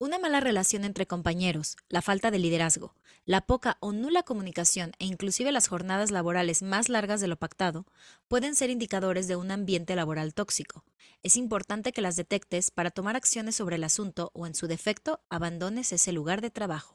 Una mala relación entre compañeros, la falta de liderazgo, la poca o nula comunicación e inclusive las jornadas laborales más largas de lo pactado pueden ser indicadores de un ambiente laboral tóxico. Es importante que las detectes para tomar acciones sobre el asunto o en su defecto abandones ese lugar de trabajo.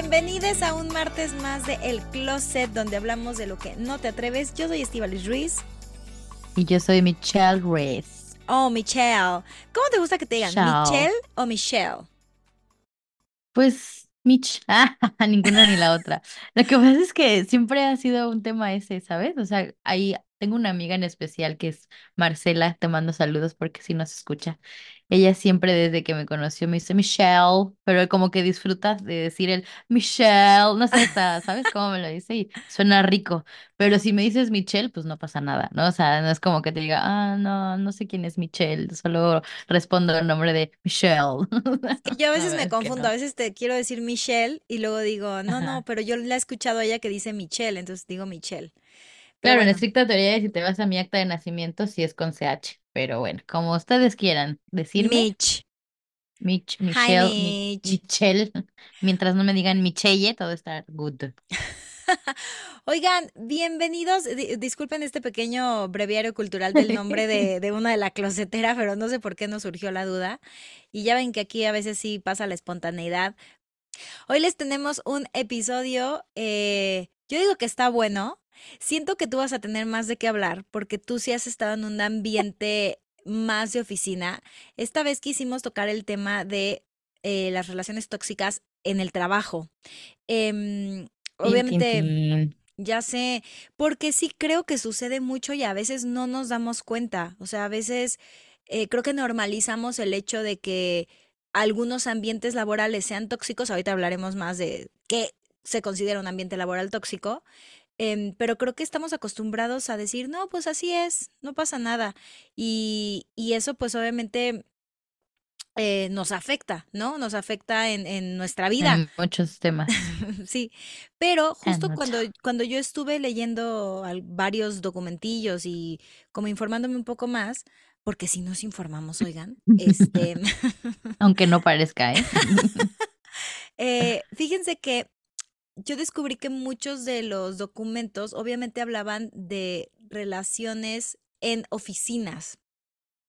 Bienvenidos a un martes más de El Closet, donde hablamos de lo que no te atreves. Yo soy Estivalis Ruiz. Y yo soy Michelle Reyes. Oh, Michelle. ¿Cómo te gusta que te digan? ¿Michelle o Michelle? Pues, Mitch, ah, ninguna ni la otra. Lo que pasa es que siempre ha sido un tema ese, ¿sabes? O sea, ahí tengo una amiga en especial que es Marcela, te mando saludos porque si nos escucha. Ella siempre desde que me conoció me dice Michelle, pero como que disfruta de decir el Michelle, no sé, ¿sabes cómo me lo dice? Y suena rico. Pero si me dices Michelle, pues no pasa nada, ¿no? O sea, no es como que te diga, ah, no, no sé quién es Michelle, solo respondo el nombre de Michelle. Que yo a veces me confundo, no. a veces te quiero decir Michelle y luego digo, no, no, Ajá. pero yo la he escuchado a ella que dice Michelle, entonces digo Michelle. Claro, en estricta teoría, si te vas a mi acta de nacimiento, sí es con CH, pero bueno, como ustedes quieran decirme, Mitch. Mich, Hi, Michelle, Mi- Mitch. Michelle, mientras no me digan Michelle, todo está good. Oigan, bienvenidos. Di- disculpen este pequeño breviario cultural del nombre de, de una de la closetera, pero no sé por qué nos surgió la duda. Y ya ven que aquí a veces sí pasa la espontaneidad. Hoy les tenemos un episodio, eh, yo digo que está bueno. Siento que tú vas a tener más de qué hablar porque tú sí has estado en un ambiente más de oficina. Esta vez quisimos tocar el tema de eh, las relaciones tóxicas en el trabajo. Em, obviamente... Ya sé, porque sí creo que sucede mucho y a veces no nos damos cuenta. O sea, a veces eh, creo que normalizamos el hecho de que algunos ambientes laborales sean tóxicos. Ahorita hablaremos más de qué se considera un ambiente laboral tóxico. Em, pero creo que estamos acostumbrados a decir, no, pues así es, no pasa nada. Y, y eso pues obviamente eh, nos afecta, ¿no? Nos afecta en, en nuestra vida. En muchos temas, Sí, pero justo cuando, cuando yo estuve leyendo varios documentillos y como informándome un poco más, porque si nos informamos, oigan, este, Aunque no parezca, ¿eh? eh, fíjense que yo descubrí que muchos de los documentos obviamente hablaban de relaciones en oficinas.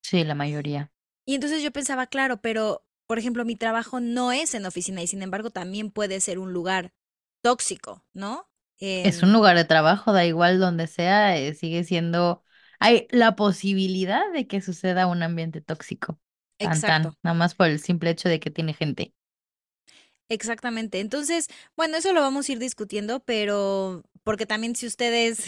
Sí, la mayoría. Y entonces yo pensaba, claro, pero por ejemplo, mi trabajo no es en oficina y sin embargo también puede ser un lugar tóxico, ¿no? Es un lugar de trabajo, da igual donde sea, eh, sigue siendo, hay la posibilidad de que suceda un ambiente tóxico. Tan, exacto. tan, nada más por el simple hecho de que tiene gente. Exactamente. Entonces, bueno, eso lo vamos a ir discutiendo, pero porque también si ustedes,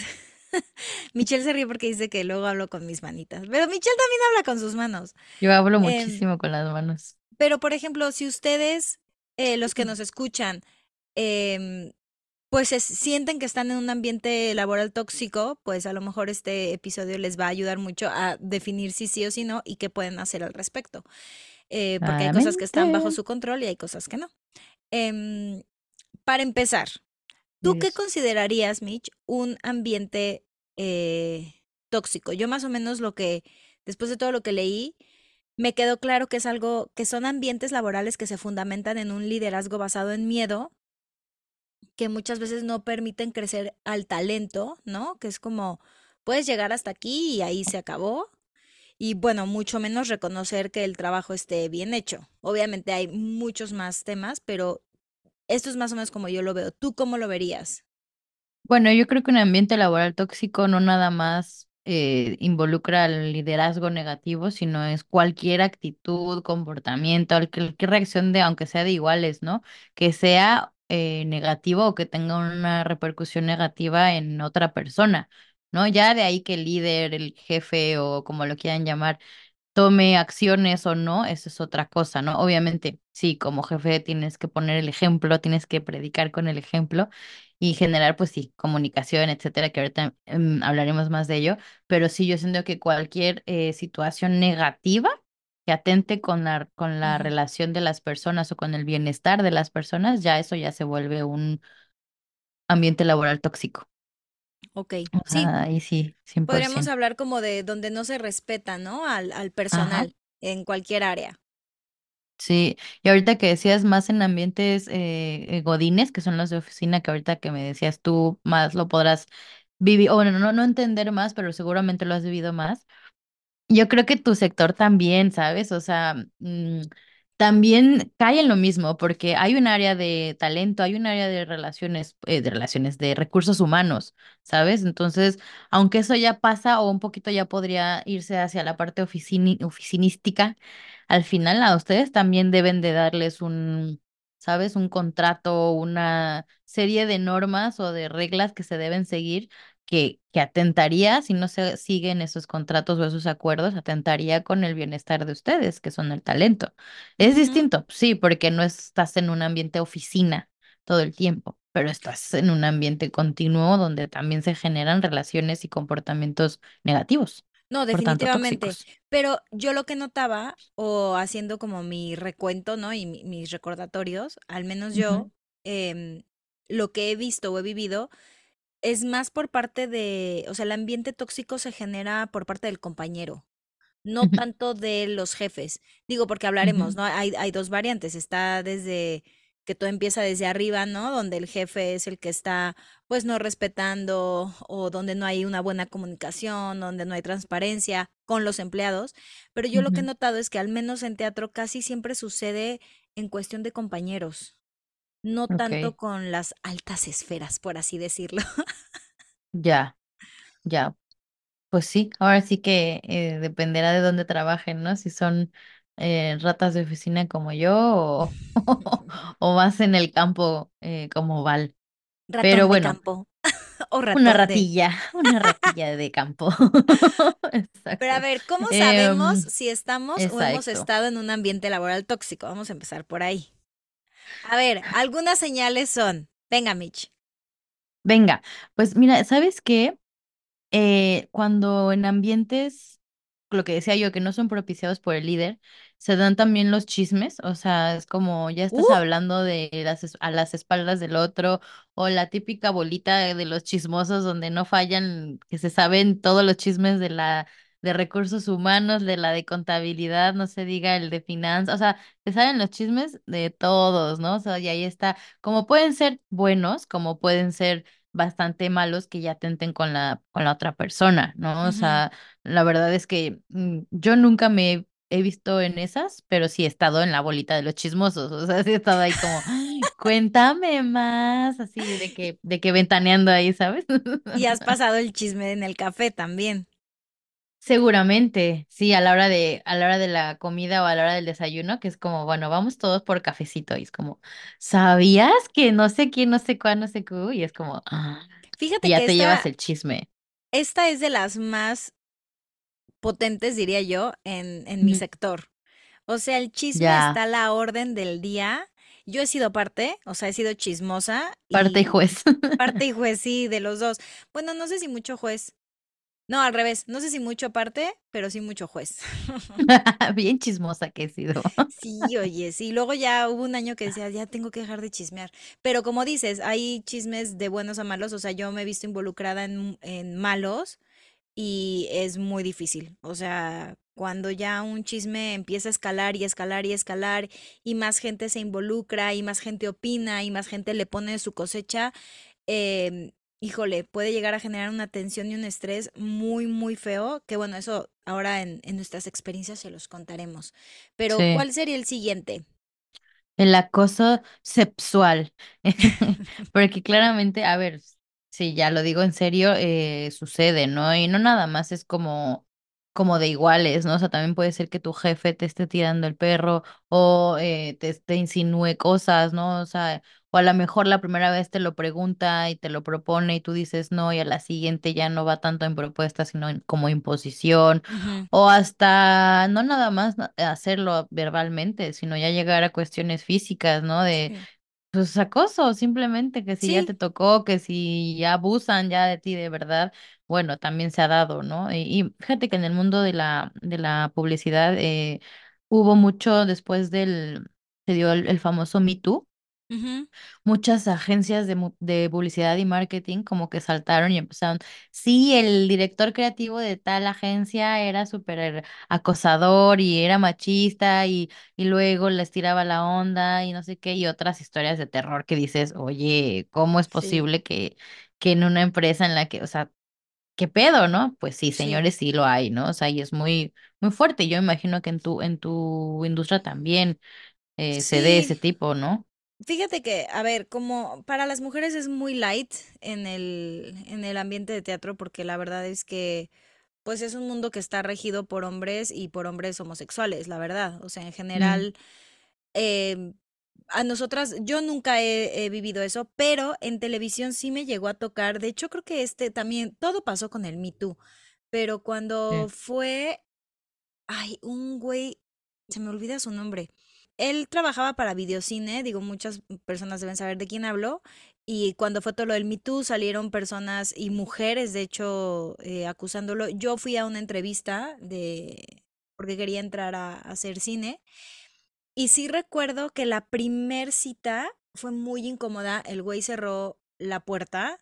Michelle se ríe porque dice que luego hablo con mis manitas, pero Michelle también habla con sus manos. Yo hablo Em, muchísimo con las manos. pero, por ejemplo, si ustedes, eh, los que nos escuchan, em, pues sienten que están en un ambiente laboral tóxico, pues a lo mejor este episodio les va a ayudar mucho a definir si sí o si no y qué pueden hacer al respecto. Eh, porque hay cosas que están bajo su control y hay cosas que no. Em, para empezar, ¿tú qué considerarías, Mitch, un ambiente eh, tóxico? Yo más o menos lo que, después de todo lo que leí, me quedó claro que es algo, que son ambientes laborales que se fundamentan en un liderazgo basado en miedo, que muchas veces no permiten crecer al talento, ¿no? Que es como, puedes llegar hasta aquí y ahí se acabó. Y bueno, mucho menos reconocer que el trabajo esté bien hecho. Obviamente hay muchos más temas, pero esto es más o menos como yo lo veo. ¿Tú cómo lo verías? Bueno, yo creo que un ambiente laboral tóxico no nada más eh, involucra al liderazgo negativo, sino es cualquier actitud, comportamiento, al- cualquier reacción de, aunque sea de iguales, ¿no? Que sea eh, negativo o que tenga una repercusión negativa en otra persona, ¿no? Ya de ahí que el líder, el jefe o como lo quieran llamar, tome acciones o no, eso es otra cosa, ¿no? Obviamente, sí, como jefe tienes que poner el ejemplo, tienes que predicar con el ejemplo y generar, pues sí, comunicación, etcétera, que ahorita em, hablaremos más de ello, pero sí, yo siento que cualquier eh, situación negativa que atente con la, con la relación de las personas o con el bienestar de las personas, ya eso ya se vuelve un ambiente laboral tóxico. Ok, sí, ahí sí, cien por podríamos ciento hablar como de donde no se respeta, ¿no? Al, al Ajá. personal en cualquier área. Sí, y ahorita que decías más en ambientes eh, eh, godines, que son los de oficina, que ahorita que me decías tú más lo podrás vivir, o bueno, no, no entender más, pero seguramente lo has vivido más. Yo creo que tu sector también, ¿sabes? O sea, mm, también cae en lo mismo, porque hay un área de talento, hay un área de relaciones, eh, de relaciones, de recursos humanos, ¿sabes? Entonces, aunque eso ya pasa o un poquito ya podría irse hacia la parte oficinística, al final a ustedes también deben de darles un, ¿sabes? Un contrato, una serie de normas o de reglas que se deben seguir que, que atentaría, si no se siguen esos contratos o esos acuerdos, atentaría con el bienestar de ustedes, que son el talento. Es distinto, sí, porque no estás en un ambiente oficina todo el tiempo, pero estás en un ambiente continuo donde también se generan relaciones y comportamientos negativos, No, tanto definitivamente. Pero yo lo que notaba, o haciendo como mi recuento, ¿no? Y mi- mis recordatorios, al menos yo, em, lo que he visto o he vivido es más por parte de, o sea, el ambiente tóxico se genera por parte del compañero. No tanto de los jefes. Digo, porque hablaremos, ¿no? Hay, hay dos variantes. Está desde que todo empieza desde arriba, ¿no? Donde el jefe es el que está, pues, no respetando o donde no hay una buena comunicación, donde no hay transparencia con los empleados. Pero yo lo que he notado es que al menos en teatro casi siempre sucede en cuestión de compañeros, no tanto con las altas esferas, por así decirlo. ya, ya. Pues sí, ahora sí que eh, dependerá de dónde trabajen, ¿no? Si son eh, ratas de oficina como yo o, o más en el campo eh, como Val. Ratón Pero de bueno, campo o una de ratilla, una ratilla de campo. Pero a ver, ¿cómo sabemos Em, si estamos o hemos estado en un ambiente laboral tóxico? Vamos a empezar por ahí. A ver, algunas señales son. Venga, Mitch. Venga, pues mira, ¿sabes qué? eh, cuando en ambientes, lo que decía yo, que no son propiciados por el líder, se dan también los chismes, o sea, es como ya estás Uh, hablando de las, a las espaldas del otro, o la típica bolita de los chismosos donde no fallan, que se saben todos los chismes de la de recursos humanos, de la de contabilidad, no se diga el de finanzas, o sea, se saben los chismes de todos, ¿no? O sea, y ahí está, como pueden ser buenos, como pueden ser bastante malos que ya atenten con la, con la otra persona, ¿no? O sea, la verdad es que mm, yo nunca me he, visto en esas, pero sí he estado en la bolita de los chismosos, o sea, sí he estado ahí como, "Ay, cuéntame más, así de que, de que ventaneando ahí, ¿sabes? Y has pasado el chisme en el café también. Seguramente, sí, a la hora de, a la hora de la comida o a la hora del desayuno, que es como, bueno, vamos todos por cafecito, y es como, ¿sabías que no sé quién, no sé cuál, no sé qué? Y es como, ah, Fíjate ya que te llevas el chisme. esta es de las más potentes, diría yo, en, en mi sector. O sea, el chisme está a la orden del día. Yo he sido parte, o sea, he sido chismosa parte y y juez. parte y juez, sí, de los dos. Bueno, no sé si mucho juez. No, al revés. No sé si mucho parte, pero sí mucho juez. Bien chismosa que he sido. Sí, oye, sí. Luego ya hubo un año que decía, ya tengo que dejar de chismear. Pero como dices, hay chismes de buenos a malos. O sea, yo me he visto involucrada en, en malos y es muy difícil. O sea, cuando ya un chisme empieza a escalar y escalar y escalar y más gente se involucra y más gente opina y más gente le pone su cosecha, em, híjole, puede llegar a generar una tensión y un estrés muy, muy feo, que bueno, eso ahora en, en nuestras experiencias se los contaremos. Pero, Sí, ¿cuál sería el siguiente? el acoso sexual. Porque claramente, a ver, si ya lo digo en serio, eh, sucede, ¿no? Y no nada más es como como de iguales, ¿no? O sea, también puede ser que tu jefe te esté tirando el perro o eh, te, te insinúe cosas, ¿no? O sea, o a lo mejor la primera vez te lo pregunta y te lo propone y tú dices no y a la siguiente ya no va tanto en propuesta, sino en, como imposición o hasta no nada más hacerlo verbalmente, sino ya llegar a cuestiones físicas, ¿no? De Sí, pues acoso, simplemente que si ya te tocó, que si ya abusan ya de ti de verdad, bueno, también se ha dado, ¿no? Y, y fíjate que en el mundo de la, de la publicidad eh, hubo mucho después del, se dio el, el famoso Me Too. Muchas agencias de, de publicidad y marketing como que saltaron y empezaron, sí, el director creativo de tal agencia era súper acosador y era machista y, y luego les tiraba la onda y no sé qué, y otras historias de terror que dices, oye, ¿cómo es sí, posible que, que en una empresa en la que, o sea, ¿qué pedo, no? Pues sí, señores, sí lo hay, ¿no? O sea, y es muy, muy fuerte. Yo imagino que en tu, en tu industria también eh, se dé ese tipo, ¿no? fíjate que, a ver, como para las mujeres es muy light en el, en el ambiente de teatro, porque la verdad es que, pues es un mundo que está regido por hombres y por hombres homosexuales, la verdad. O sea, en Mm, general, em, a nosotras, yo nunca he, he vivido eso, pero en televisión sí me llegó a tocar. De hecho, creo que este también, todo pasó con el Me Too, pero cuando sí. fue, ay, un güey, se me olvida su nombre. Él trabajaba para Videocine, digo, muchas personas deben saber de quién hablo, y cuando fue todo lo del Me Too salieron personas y mujeres, de hecho, eh, acusándolo. Yo fui a una entrevista de, porque quería entrar a, a hacer cine, y sí recuerdo que la primer cita fue muy incómoda, el güey cerró la puerta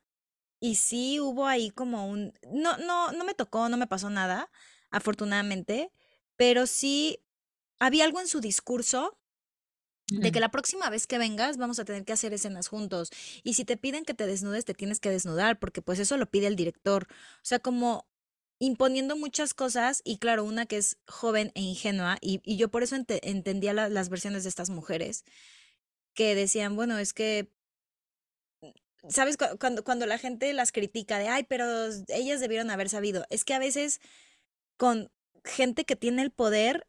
y sí hubo ahí como un, no, no, no me tocó, no me pasó nada, afortunadamente, pero sí había algo en su discurso de que la próxima vez que vengas vamos a tener que hacer escenas juntos. Y si te piden que te desnudes, te tienes que desnudar, porque pues eso lo pide el director. O sea, como imponiendo muchas cosas y claro, una que es joven e ingenua, y, y yo por eso ente- entendía la- las versiones de estas mujeres, que decían, bueno, es que, ¿sabes? Cu- Cuando, cuando la gente las critica de, ay, pero ellas debieron haber sabido, es que a veces con gente que tiene el poder,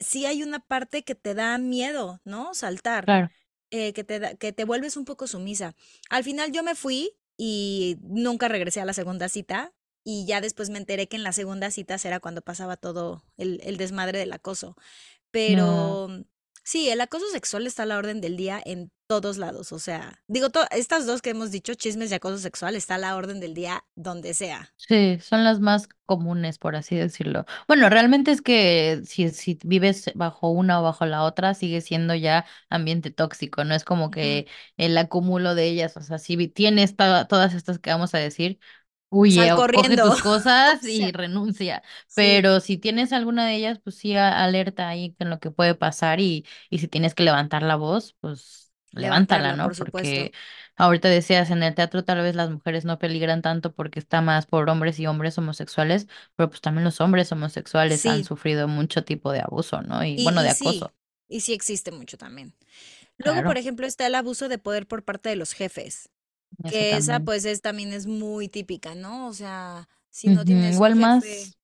sí hay una parte que te da miedo, ¿no? Saltar. Claro. eh, que te da- que te vuelves un poco sumisa. Al final yo me fui y nunca regresé a la segunda cita y ya después me enteré que en la segunda cita será cuando pasaba todo el, el desmadre del acoso. No, Pero sí, el acoso sexual está a la orden del día en todos lados. O sea, digo, estas dos que hemos dicho, chismes de acoso sexual, está a la orden del día donde sea. sí, son las más comunes, por así decirlo. Bueno, realmente es que si, si vives bajo una o bajo la otra, sigue siendo ya ambiente tóxico, no es como que el acúmulo de ellas, o sea, si tienes to- todas estas que vamos a decir, huye Sal o coge corriendo. tus cosas y renuncia, sí, pero si tienes alguna de ellas, pues sí, alerta ahí con lo que puede pasar y, y si tienes que levantar la voz, pues levántala, ¿no? por supuesto. Porque Ahorita decías, en el teatro tal vez las mujeres no peligran tanto porque está más por hombres y hombres homosexuales, pero pues también los hombres homosexuales han sufrido mucho tipo de abuso, ¿no? Y y, bueno, de acoso. y sí existe mucho también. Luego, por ejemplo, está el abuso de poder por parte de los jefes, eso que esa pues es también es muy típica, ¿no? O sea, si no tienes Igual jefe, más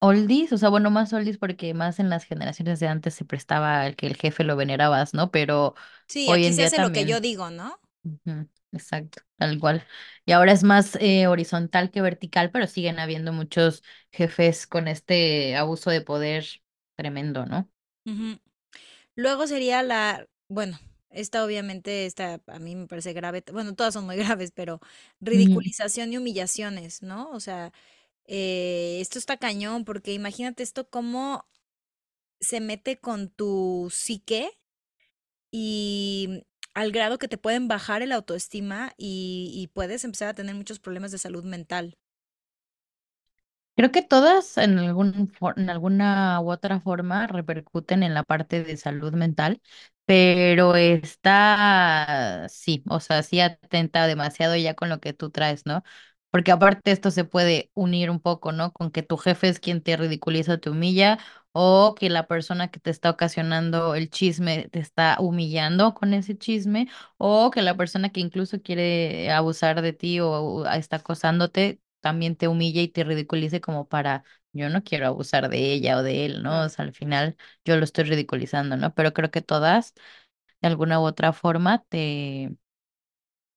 oldies, o sea, bueno, más oldies porque más en las generaciones de antes se prestaba el que el jefe lo venerabas, ¿no? Pero sí, hoy aquí en se día hace lo que yo digo, ¿no? Exacto, tal cual. Y ahora es más eh, horizontal que vertical, pero siguen habiendo muchos jefes con este abuso de poder tremendo, ¿no? Luego sería la, bueno, esta obviamente, esta a mí me parece grave, bueno, todas son muy graves, pero ridiculización y humillaciones, ¿no? O sea, eh, esto está cañón, porque imagínate esto cómo se mete con tu psique y al grado que te pueden bajar el autoestima y, y puedes empezar a tener muchos problemas de salud mental. Creo que todas en algún, en alguna u otra forma repercuten en la parte de salud mental, pero está, sí, o sea, sí atenta demasiado ya con lo que tú traes, ¿no? Porque aparte esto se puede unir un poco, ¿no? Con que tu jefe es quien te ridiculiza te humilla, o que la persona que te está ocasionando el chisme te está humillando con ese chisme, o que la persona que incluso quiere abusar de ti o, está acosándote también te humille y te ridiculice como para yo no quiero abusar de ella o de él, ¿no? O sea, al final yo lo estoy ridiculizando, ¿no? Pero creo que todas, de alguna u otra forma, te,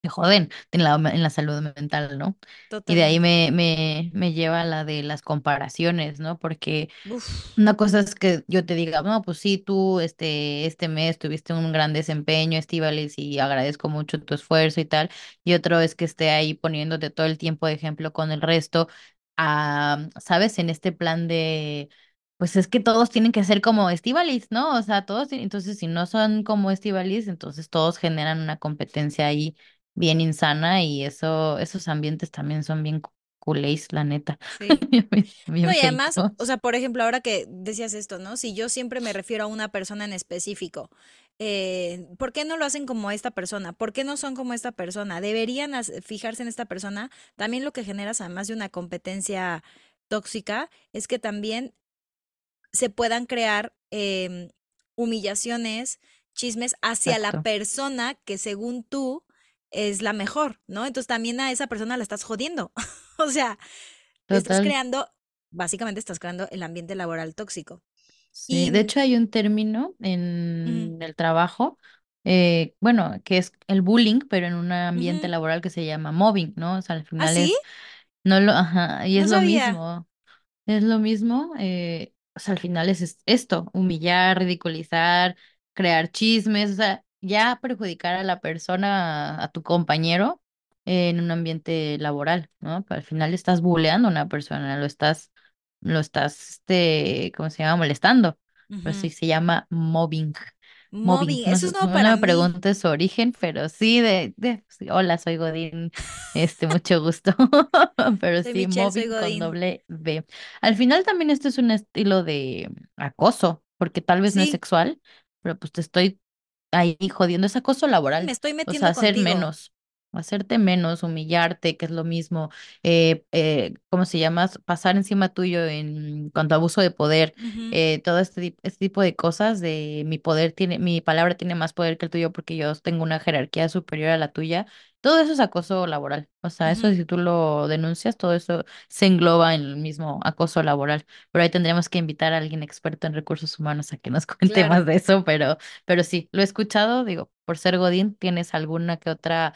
te joden en la, en la salud mental, ¿no? Y de ahí totalmente. me, me, me lleva a la de las comparaciones, ¿no? Porque Uf, una cosa es que yo te diga, no, pues sí, tú este, este mes tuviste un gran desempeño, Estíbaliz, y agradezco mucho tu esfuerzo y tal. Y otro es que esté ahí poniéndote todo el tiempo de ejemplo con el resto, a, ¿sabes? En este plan de, pues es que todos tienen que ser como Estíbaliz, ¿no? O sea, todos, entonces si no son como Estíbaliz, entonces todos generan una competencia ahí bien insana y eso, esos ambientes también son bien cu- culés, la neta, sí. bien, No, y además, o sea, por ejemplo, ahora que decías esto, ¿no? Si yo siempre me refiero a una persona en específico, eh, ¿por qué no lo hacen como esta persona? ¿Por qué no son como esta persona? Deberían fijarse en esta persona. También lo que generas, además de una competencia tóxica, es que también se puedan crear em, humillaciones, chismes hacia la persona que según tú es la mejor, ¿no? Entonces también a esa persona la estás jodiendo. O sea, estás creando, básicamente estás creando el ambiente laboral tóxico. Sí, Y, de hecho hay un término en el trabajo, eh, bueno, que es el bullying, pero en un ambiente laboral que se llama mobbing, ¿no? O sea, al ¿Ah, final sí? es, no lo, ajá, y No es lo mismo, es lo mismo, eh, o sea, al final es, es esto, humillar, ridiculizar, crear chismes, o sea, ya perjudicar a la persona, a, tu compañero en un ambiente laboral, ¿no? Pero al final estás bulleando a una persona, lo estás, lo estás, este, ¿cómo se llama? Molestando. Pero sí se llama mobbing. Mobbing. Mobbing, No, eso es nuevo no para me mí. preguntes su origen, pero sí de, de sí, hola, soy Godín. Este, mucho gusto. Pero Soy sí, Michelle, mobbing con doble B. Al final también esto es un estilo de acoso, porque tal vez no es sexual, pero pues te estoy ahí jodiendo, es acoso sí, me laboral. estoy O sea, metiendo hacer contigo. menos, hacerte menos, humillarte, que es lo mismo. Eh, eh, ¿cómo se llama? Pasar encima tuyo en cuanto a abuso de poder, eh, todo este, este tipo de cosas de mi poder tiene, mi palabra tiene más poder que el tuyo porque yo tengo una jerarquía superior a la tuya. Todo eso es acoso laboral. O sea, eso si tú lo denuncias, todo eso se engloba en el mismo acoso laboral. Pero ahí tendríamos que invitar a alguien experto en recursos humanos a que nos cuente Claro. más de eso, pero, pero sí, lo he escuchado, digo, por ser Godín, tienes alguna que otra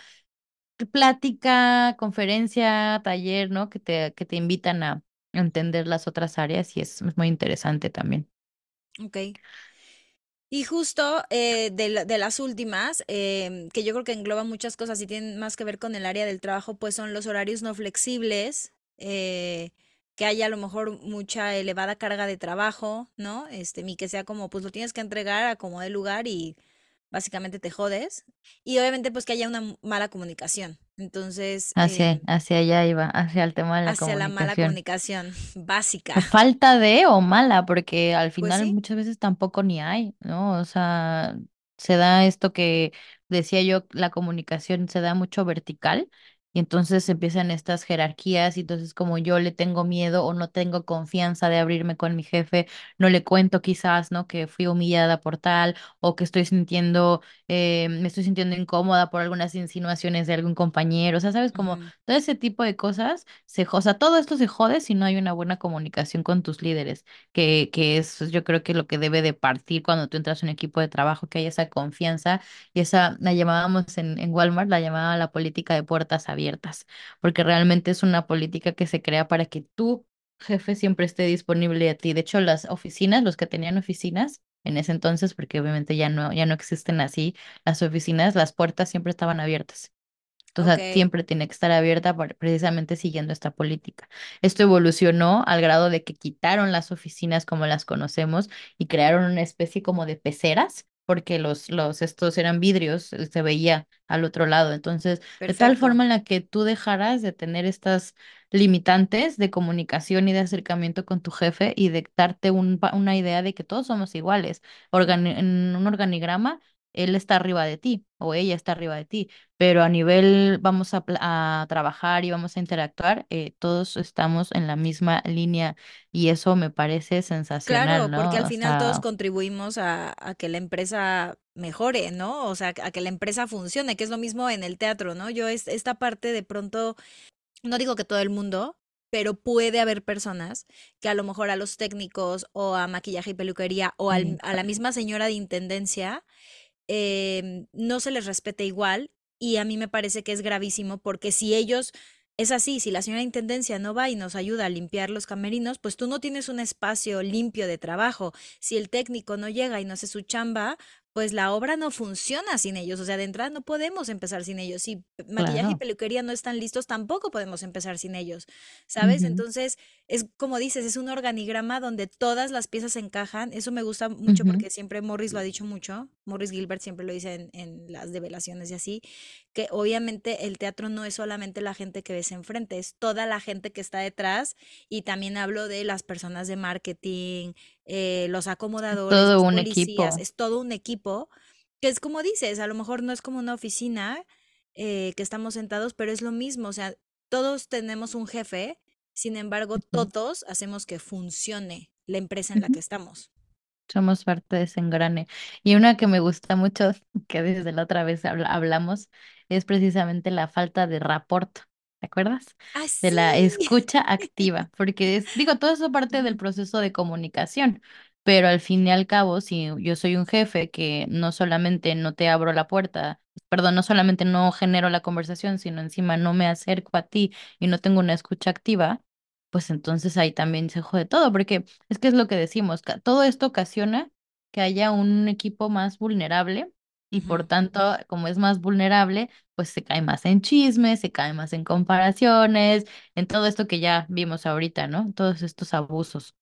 plática, conferencia, taller, ¿no? Que te, que te invitan a entender las otras áreas y es, muy interesante también. Ok. Y justo eh, de, de las últimas, em, que yo creo que engloban muchas cosas y tienen más que ver con el área del trabajo, pues son los horarios no flexibles, eh, que haya a lo mejor mucha elevada carga de trabajo, ¿no? Este, y que sea como, pues lo tienes que entregar a como de lugar y básicamente te jodes. Y obviamente pues que haya una mala comunicación. Entonces, Hacia, em, hacia allá iba, hacia el tema de la hacia la mala comunicación. básica. Falta de o mala, porque al Pues final sí. muchas veces tampoco ni hay, ¿no? O sea, se da esto que decía yo, la comunicación se da mucho vertical y entonces empiezan estas jerarquías y entonces como yo le tengo miedo o no tengo confianza de abrirme con mi jefe, no le cuento quizás, ¿no? Que fui humillada por tal o que estoy sintiendo, eh, me estoy sintiendo incómoda por algunas insinuaciones de algún compañero, o sea, ¿sabes? Como todo ese tipo de cosas se, o sea, todo esto se jode si no hay una buena comunicación con tus líderes, que, que es yo creo que lo que debe de partir cuando tú entras a un equipo de trabajo, que haya esa confianza y esa, la llamábamos en, en Walmart, la llamaba la política de puertas abiertas, porque realmente es una política que se crea para que tu jefe siempre esté disponible a ti. De hecho, las oficinas, los que tenían oficinas, en ese entonces, porque obviamente ya no, ya no existen así las oficinas, las puertas siempre estaban abiertas. O Ok, sea, siempre tiene que estar abierta precisamente siguiendo esta política. Esto evolucionó al grado de que quitaron las oficinas como las conocemos y crearon una especie como de peceras, porque los, los estos eran vidrios, eh, se veía al otro lado. Entonces, de tal forma en la que tú dejaras de tener estas limitantes de comunicación y de acercamiento con tu jefe y de darte un una idea de que todos somos iguales. Organi- en un organigrama, él está arriba de ti o ella está arriba de ti pero a nivel vamos a, trabajar y vamos a interactuar, eh, todos estamos en la misma línea y eso me parece sensacional, Claro, porque al final todos contribuimos a, a que la empresa mejore, ¿no? O sea, a que la empresa funcione, que es lo mismo en el teatro, ¿no? Yo es, esta parte de pronto, no digo que todo el mundo, pero puede haber personas que a lo mejor a los técnicos o a maquillaje y peluquería o al- a la misma señora de intendencia em, no se les respete igual y a mí me parece que es gravísimo porque si ellos, es así, si la señora de intendencia no va y nos ayuda a limpiar los camerinos, pues tú no tienes un espacio limpio de trabajo. Si el técnico no llega y no hace su chamba, pues la obra no funciona sin ellos. O sea, de entrada no podemos empezar sin ellos. Si maquillaje y peluquería no están listos, tampoco podemos empezar sin ellos, ¿sabes? Entonces, es como dices, es un organigrama donde todas las piezas encajan. Eso me gusta mucho porque siempre Morris lo ha dicho mucho. Morris Gilbert siempre lo dice en, en las develaciones y así, que obviamente el teatro no es solamente la gente que ves enfrente, es toda la gente que está detrás. Y también hablo de las personas de marketing, eh, los acomodadores, Todo los un policías, equipo. es todo un equipo que es como dices, a lo mejor no es como una oficina eh, que estamos sentados, pero es lo mismo, o sea, todos tenemos un jefe, sin embargo, todos hacemos que funcione la empresa en la que estamos. Somos parte de ese engrane. Y una que me gusta mucho, que desde la otra vez habla- hablamos, es precisamente la falta de rapport. ¿Te acuerdas? Ah, De la escucha activa, porque es, digo, todo eso parte del proceso de comunicación, pero al fin y al cabo, si yo soy un jefe que no solamente no te abro la puerta, perdón, no solamente no genero la conversación, sino encima no me acerco a ti y no tengo una escucha activa, pues entonces ahí también se jode todo, porque es que es lo que decimos, todo esto ocasiona que haya un equipo más vulnerable y por tanto, como es más vulnerable, pues se cae más en chismes, se cae más en comparaciones, en todo esto que ya vimos ahorita, ¿no? Todos estos abusos.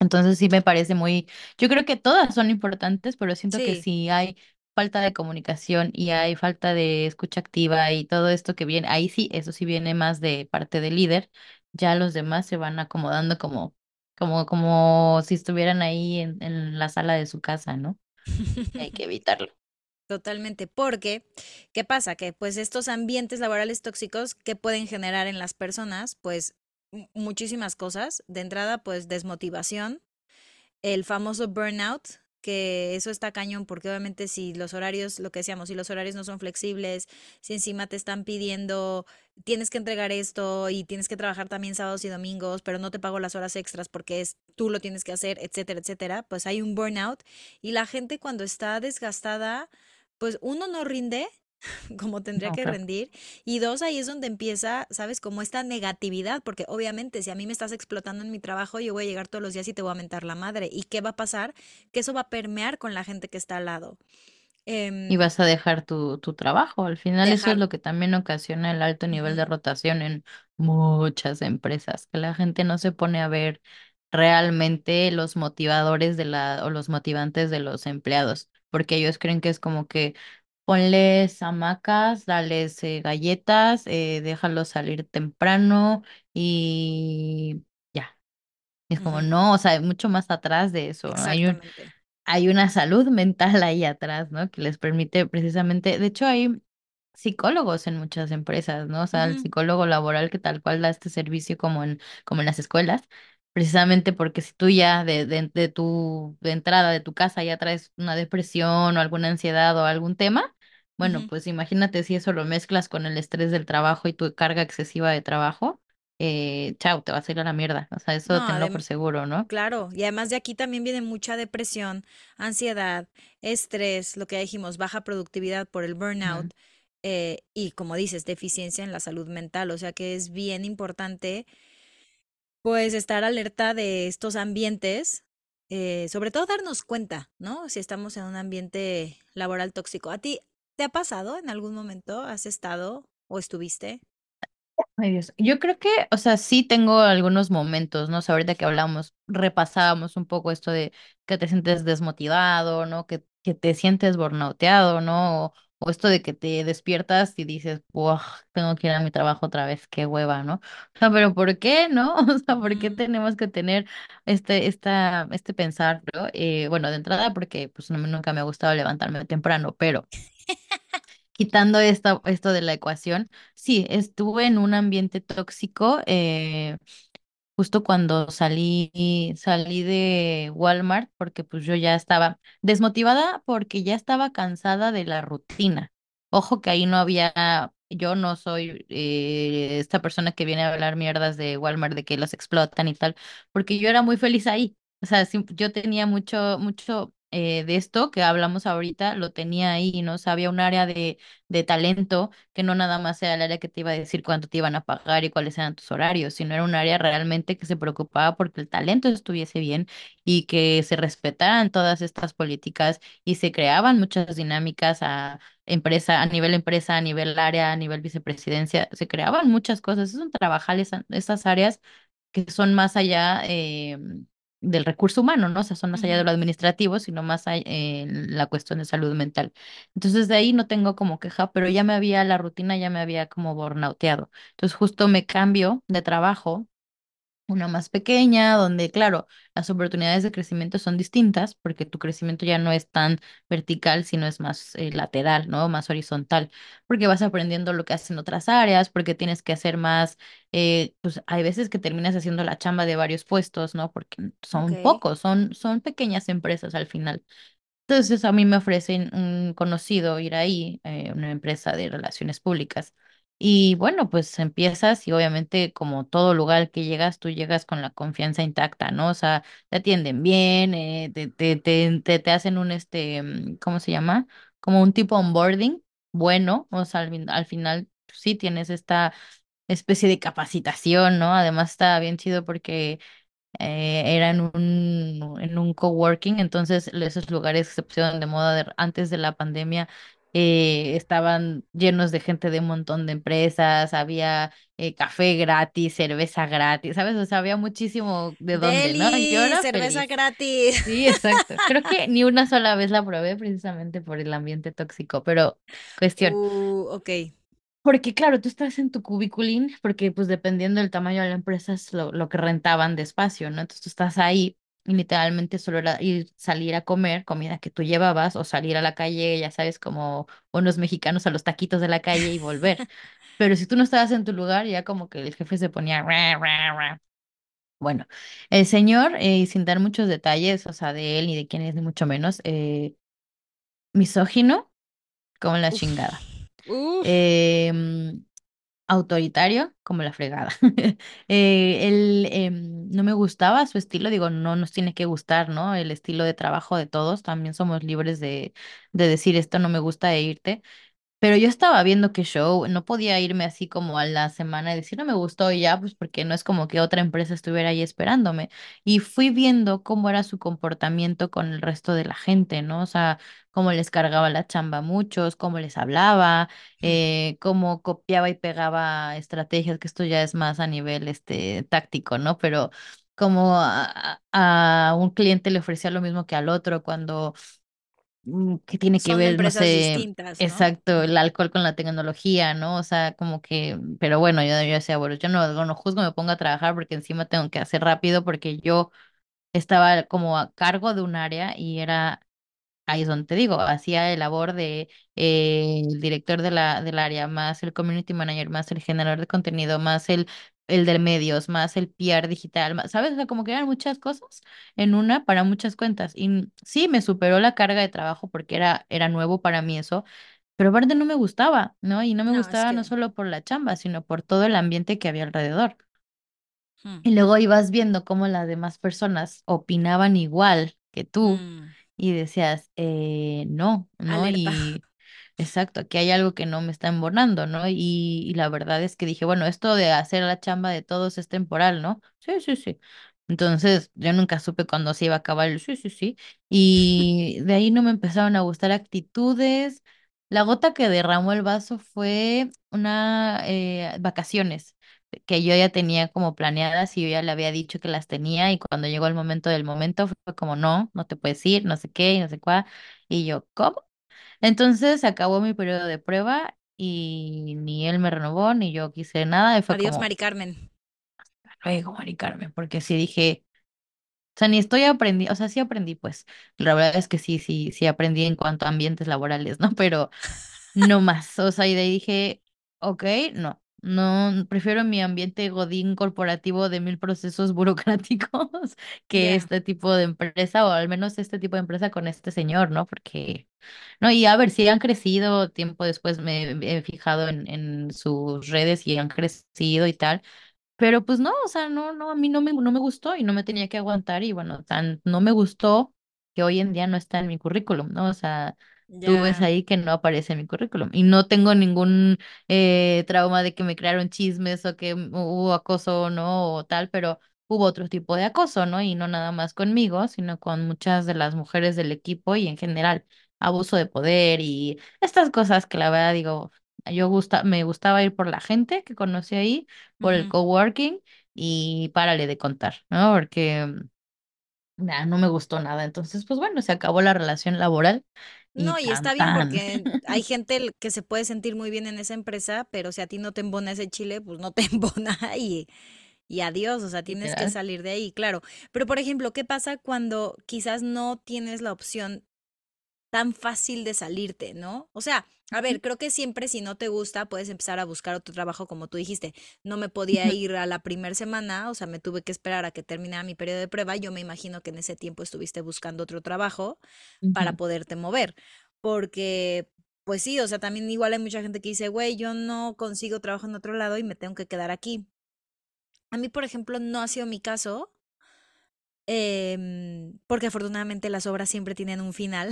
Entonces sí me parece muy, yo creo que todas son importantes, pero siento que si hay falta de comunicación y hay falta de escucha activa y todo esto que viene, ahí sí, eso sí viene más de parte del líder, ya los demás se van acomodando como, como, como si estuvieran ahí en, en la sala de su casa, ¿no? Hay que evitarlo. Totalmente, porque, ¿qué pasa? Que pues estos ambientes laborales tóxicos que pueden generar en las personas, pues mu- muchísimas cosas. De entrada, pues desmotivación, el famoso burnout, que eso está cañón porque obviamente si los horarios, lo que decíamos, si los horarios no son flexibles, si encima te están pidiendo, tienes que entregar esto y tienes que trabajar también sábados y domingos, pero no te pago las horas extras porque es tú lo tienes que hacer, etcétera, etcétera, pues hay un burnout y la gente cuando está desgastada, pues uno no rinde como tendría No, que claro. rendir. Y dos, ahí es donde empieza, ¿sabes? Como esta negatividad, porque obviamente si a mí me estás explotando en mi trabajo, yo voy a llegar todos los días y te voy a mentar la madre. ¿Y qué va a pasar? Que eso va a permear con la gente que está al lado. Y Em, vas a dejar tu, tu trabajo. Al final eso es lo que también ocasiona el alto nivel de rotación en muchas empresas, que la gente no se pone a ver realmente los motivadores de la, o los motivantes de los empleados, porque ellos creen que es como que ponles hamacas, dales eh, galletas, eh, déjalos salir temprano y ya. Es como, no, o sea, mucho más atrás de eso. Hay un, hay una salud mental ahí atrás, ¿no? Que les permite precisamente, de hecho hay psicólogos en muchas empresas, ¿no? O sea, el psicólogo laboral que tal cual da este servicio como en, como en las escuelas, precisamente porque si tú ya de, de, de tu de entrada de tu casa ya traes una depresión o alguna ansiedad o algún tema, bueno, pues imagínate si eso lo mezclas con el estrés del trabajo y tu carga excesiva de trabajo, eh, chao, te vas a ir a la mierda. O sea, eso No, tenlo por seguro, ¿no? claro. Y además de aquí también viene mucha depresión, ansiedad, estrés, lo que ya dijimos, baja productividad por el burnout. eh, y como dices, deficiencia en la salud mental. O sea que es bien importante Pues estar alerta de estos ambientes, eh, sobre todo darnos cuenta, ¿no? Si estamos en un ambiente laboral tóxico. ¿A ti te ha pasado en algún momento? ¿Has estado o estuviste? Yo creo que, o sea, sí tengo algunos momentos, ¿no? Ahorita que hablamos, repasábamos un poco esto de que te sientes desmotivado, ¿no? Que, que te sientes burnouteado, ¿no? O esto de que te despiertas y dices, wow, tengo que ir a mi trabajo otra vez, qué hueva, ¿no? O sea, pero ¿por qué, no? O sea, ¿por qué tenemos que tener este, esta, este pensar, ¿no? Eh, bueno, de entrada, porque pues no, nunca me ha gustado levantarme temprano, pero quitando esto, esto de la ecuación, sí, estuve en un ambiente tóxico eh, justo cuando salí, salí de Walmart, porque pues yo ya estaba desmotivada porque ya estaba cansada de la rutina. Ojo que ahí no había yo no soy eh, esta persona que viene a hablar mierdas de Walmart, de que los explotan y tal, porque yo era muy feliz ahí. O sea, yo tenía mucho, mucho eh, de esto que hablamos ahorita, lo tenía ahí, ¿no? O había un área de, de talento que no nada más era el área que te iba a decir cuánto te iban a pagar y cuáles eran tus horarios, sino era un área realmente que se preocupaba porque el talento estuviese bien y que se respetaran todas estas políticas y se creaban muchas dinámicas a empresa, a nivel empresa, a nivel área, a nivel vicepresidencia, se creaban muchas cosas. Es un trabajar esa- esas áreas que son más allá eh, del recurso humano, ¿no? O sea, son más allá de lo administrativo, sino más allá, en la cuestión de salud mental. Entonces, de ahí no tengo como queja, pero ya me había, la rutina ya me había como burnouteado. Entonces, justo me cambio de trabajo una más pequeña, donde, claro, las oportunidades de crecimiento son distintas, porque tu crecimiento ya no es tan vertical, sino es más eh, lateral, ¿no? Más horizontal, porque vas aprendiendo lo que hacen otras áreas, porque tienes que hacer más, eh, pues hay veces que terminas haciendo la chamba de varios puestos, ¿no? Porque son pocos, son, son pequeñas empresas al final. Entonces a mí me ofrecen un conocido ir ahí, eh, una empresa de relaciones públicas. Y bueno, pues empiezas y obviamente como todo lugar que llegas, tú llegas con la confianza intacta, ¿no? O sea, te atienden bien, eh, te, te, te, te, hacen un, este, mm, ¿cómo se llama? Como un tipo onboarding bueno, o sea, al, al final pues, sí tienes esta especie de capacitación, ¿no? Además está bien chido porque eh, era en un, en un coworking, entonces esos lugares que se pusieron de moda antes de la pandemia eh, estaban llenos de gente de un montón de empresas, había eh, café gratis, cerveza gratis, ¿sabes? O sea, había muchísimo de dónde, ¿no? Y yo Deli, era cerveza feliz. gratis. Sí, exacto. Creo que ni una sola vez la probé precisamente por el ambiente tóxico, pero cuestión. Uh, ok. Porque claro, tú estás en tu cubiculín, porque pues dependiendo del tamaño de la empresa es lo, lo que rentaban de espacio, ¿no? Entonces tú estás ahí y literalmente solo era ir, salir a comer comida que tú llevabas o salir a la calle, ya sabes, como unos mexicanos a los taquitos de la calle y volver. Pero si tú no estabas en tu lugar, ya como que el jefe se ponía... Bueno, el señor, eh, sin dar muchos detalles, o sea, de él ni de quién es, ni mucho menos, eh, misógino, como la Uf. chingada. Uf. Em, autoritario como la fregada. Eh, él em, no me gustaba su estilo, digo, no nos tiene que gustar, ¿no? El estilo de trabajo de todos, también somos libres de, de decir esto no me gusta e irte. Pero yo estaba viendo qué show, no podía irme así como a la semana y decir no me gustó y ya, pues porque no es como que otra empresa estuviera ahí esperándome. Y fui viendo cómo era su comportamiento con el resto de la gente, ¿no? O sea, cómo les cargaba la chamba a muchos, cómo les hablaba, eh, cómo copiaba y pegaba estrategias, que esto ya es más a nivel este táctico, ¿no? Pero como a, a un cliente le ofrecía lo mismo que al otro cuando que tiene que ver, no sé, exacto, el alcohol con la tecnología, ¿no? O sea, como que, pero bueno, yo, yo decía, bueno, yo no, no juzgo, me pongo a trabajar porque encima tengo que hacer rápido porque yo estaba como a cargo de un área y era Ahí es donde te digo, hacía el labor de eh, el director de la, del área, más el community manager, más el generador de contenido, más el, el de medios, más el PR digital, más, ¿sabes? O sea, como que eran muchas cosas en una para muchas cuentas. Y sí, me superó la carga de trabajo porque era, era nuevo para mí eso, pero aparte no me gustaba, ¿no? Y no me No, es gustaba no solo por la chamba, sino por todo el ambiente que había alrededor. hmm, Y luego ibas viendo cómo las demás personas opinaban igual que tú mm, y decías, eh, no, ¿no? alerta. Y exacto, aquí hay algo que no me está embonando, ¿no? Y, y la verdad es que dije, bueno, esto de hacer la chamba de todos es temporal, ¿no? Sí, sí, sí. Entonces, yo nunca supe cuándo se iba a acabar el sí, sí, sí. Y de ahí no me empezaron a gustar actitudes. La gota que derramó el vaso fue una eh, vacaciones que yo ya tenía como planeadas y yo ya le había dicho que las tenía y cuando llegó el momento del momento fue como, no, no te puedes ir, no sé qué no sé cuál. Y yo, ¿cómo? Entonces se acabó mi periodo de prueba y ni él me renovó ni yo quise nada y fue Adiós, como, Mari Carmen. luego, Mari Carmen, porque sí dije, o sea, ni estoy aprendiendo, o sea, sí aprendí pues, la verdad es que sí, sí, sí aprendí en cuanto a ambientes laborales, ¿no? Pero no más, o sea, y de ahí dije, ok, no. No, prefiero mi ambiente godín corporativo de mil procesos burocráticos que este tipo de empresa, o al menos este tipo de empresa con este señor, ¿no? Porque, no, y a ver, si han crecido, tiempo después me he fijado en, en sus redes y han crecido y tal, pero pues no, o sea, no, no, a mí no me, no me gustó y no me tenía que aguantar y bueno, tan, no me gustó que hoy en día no está en mi currículum, ¿no? O sea, tú ves ya, ahí que no aparece en mi currículum y no tengo ningún eh, trauma de que me crearon chismes o que hubo acoso, ¿no? O tal, pero hubo otro tipo de acoso, ¿no? Y no nada más conmigo, sino con muchas de las mujeres del equipo y en general abuso de poder y estas cosas que la verdad digo, yo gusta, me gustaba ir por la gente que conocí ahí por el ujú. coworking y párale de contar, ¿no? Porque mm, nah, no me gustó nada. Entonces, pues bueno, se acabó la relación laboral No, y tan está bien tan. porque hay gente que se puede sentir muy bien en esa empresa, pero si a ti no te embona ese chile, pues no te embona y, y adiós, o sea, tienes que salir de ahí, claro. Pero, por ejemplo, ¿qué pasa cuando quizás no tienes la opción tan fácil de salirte, ¿no? O sea, a ver, creo que siempre si no te gusta, puedes empezar a buscar otro trabajo, como tú dijiste. No me podía ir a la primera semana, o sea, me tuve que esperar a que terminara mi periodo de prueba. Yo me imagino que en ese tiempo estuviste buscando otro trabajo para poderte mover, porque, pues sí, o sea, también igual hay mucha gente que dice, güey, yo no consigo trabajo en otro lado y me tengo que quedar aquí. A mí, por ejemplo, no ha sido mi caso, em, porque afortunadamente las obras siempre tienen un final.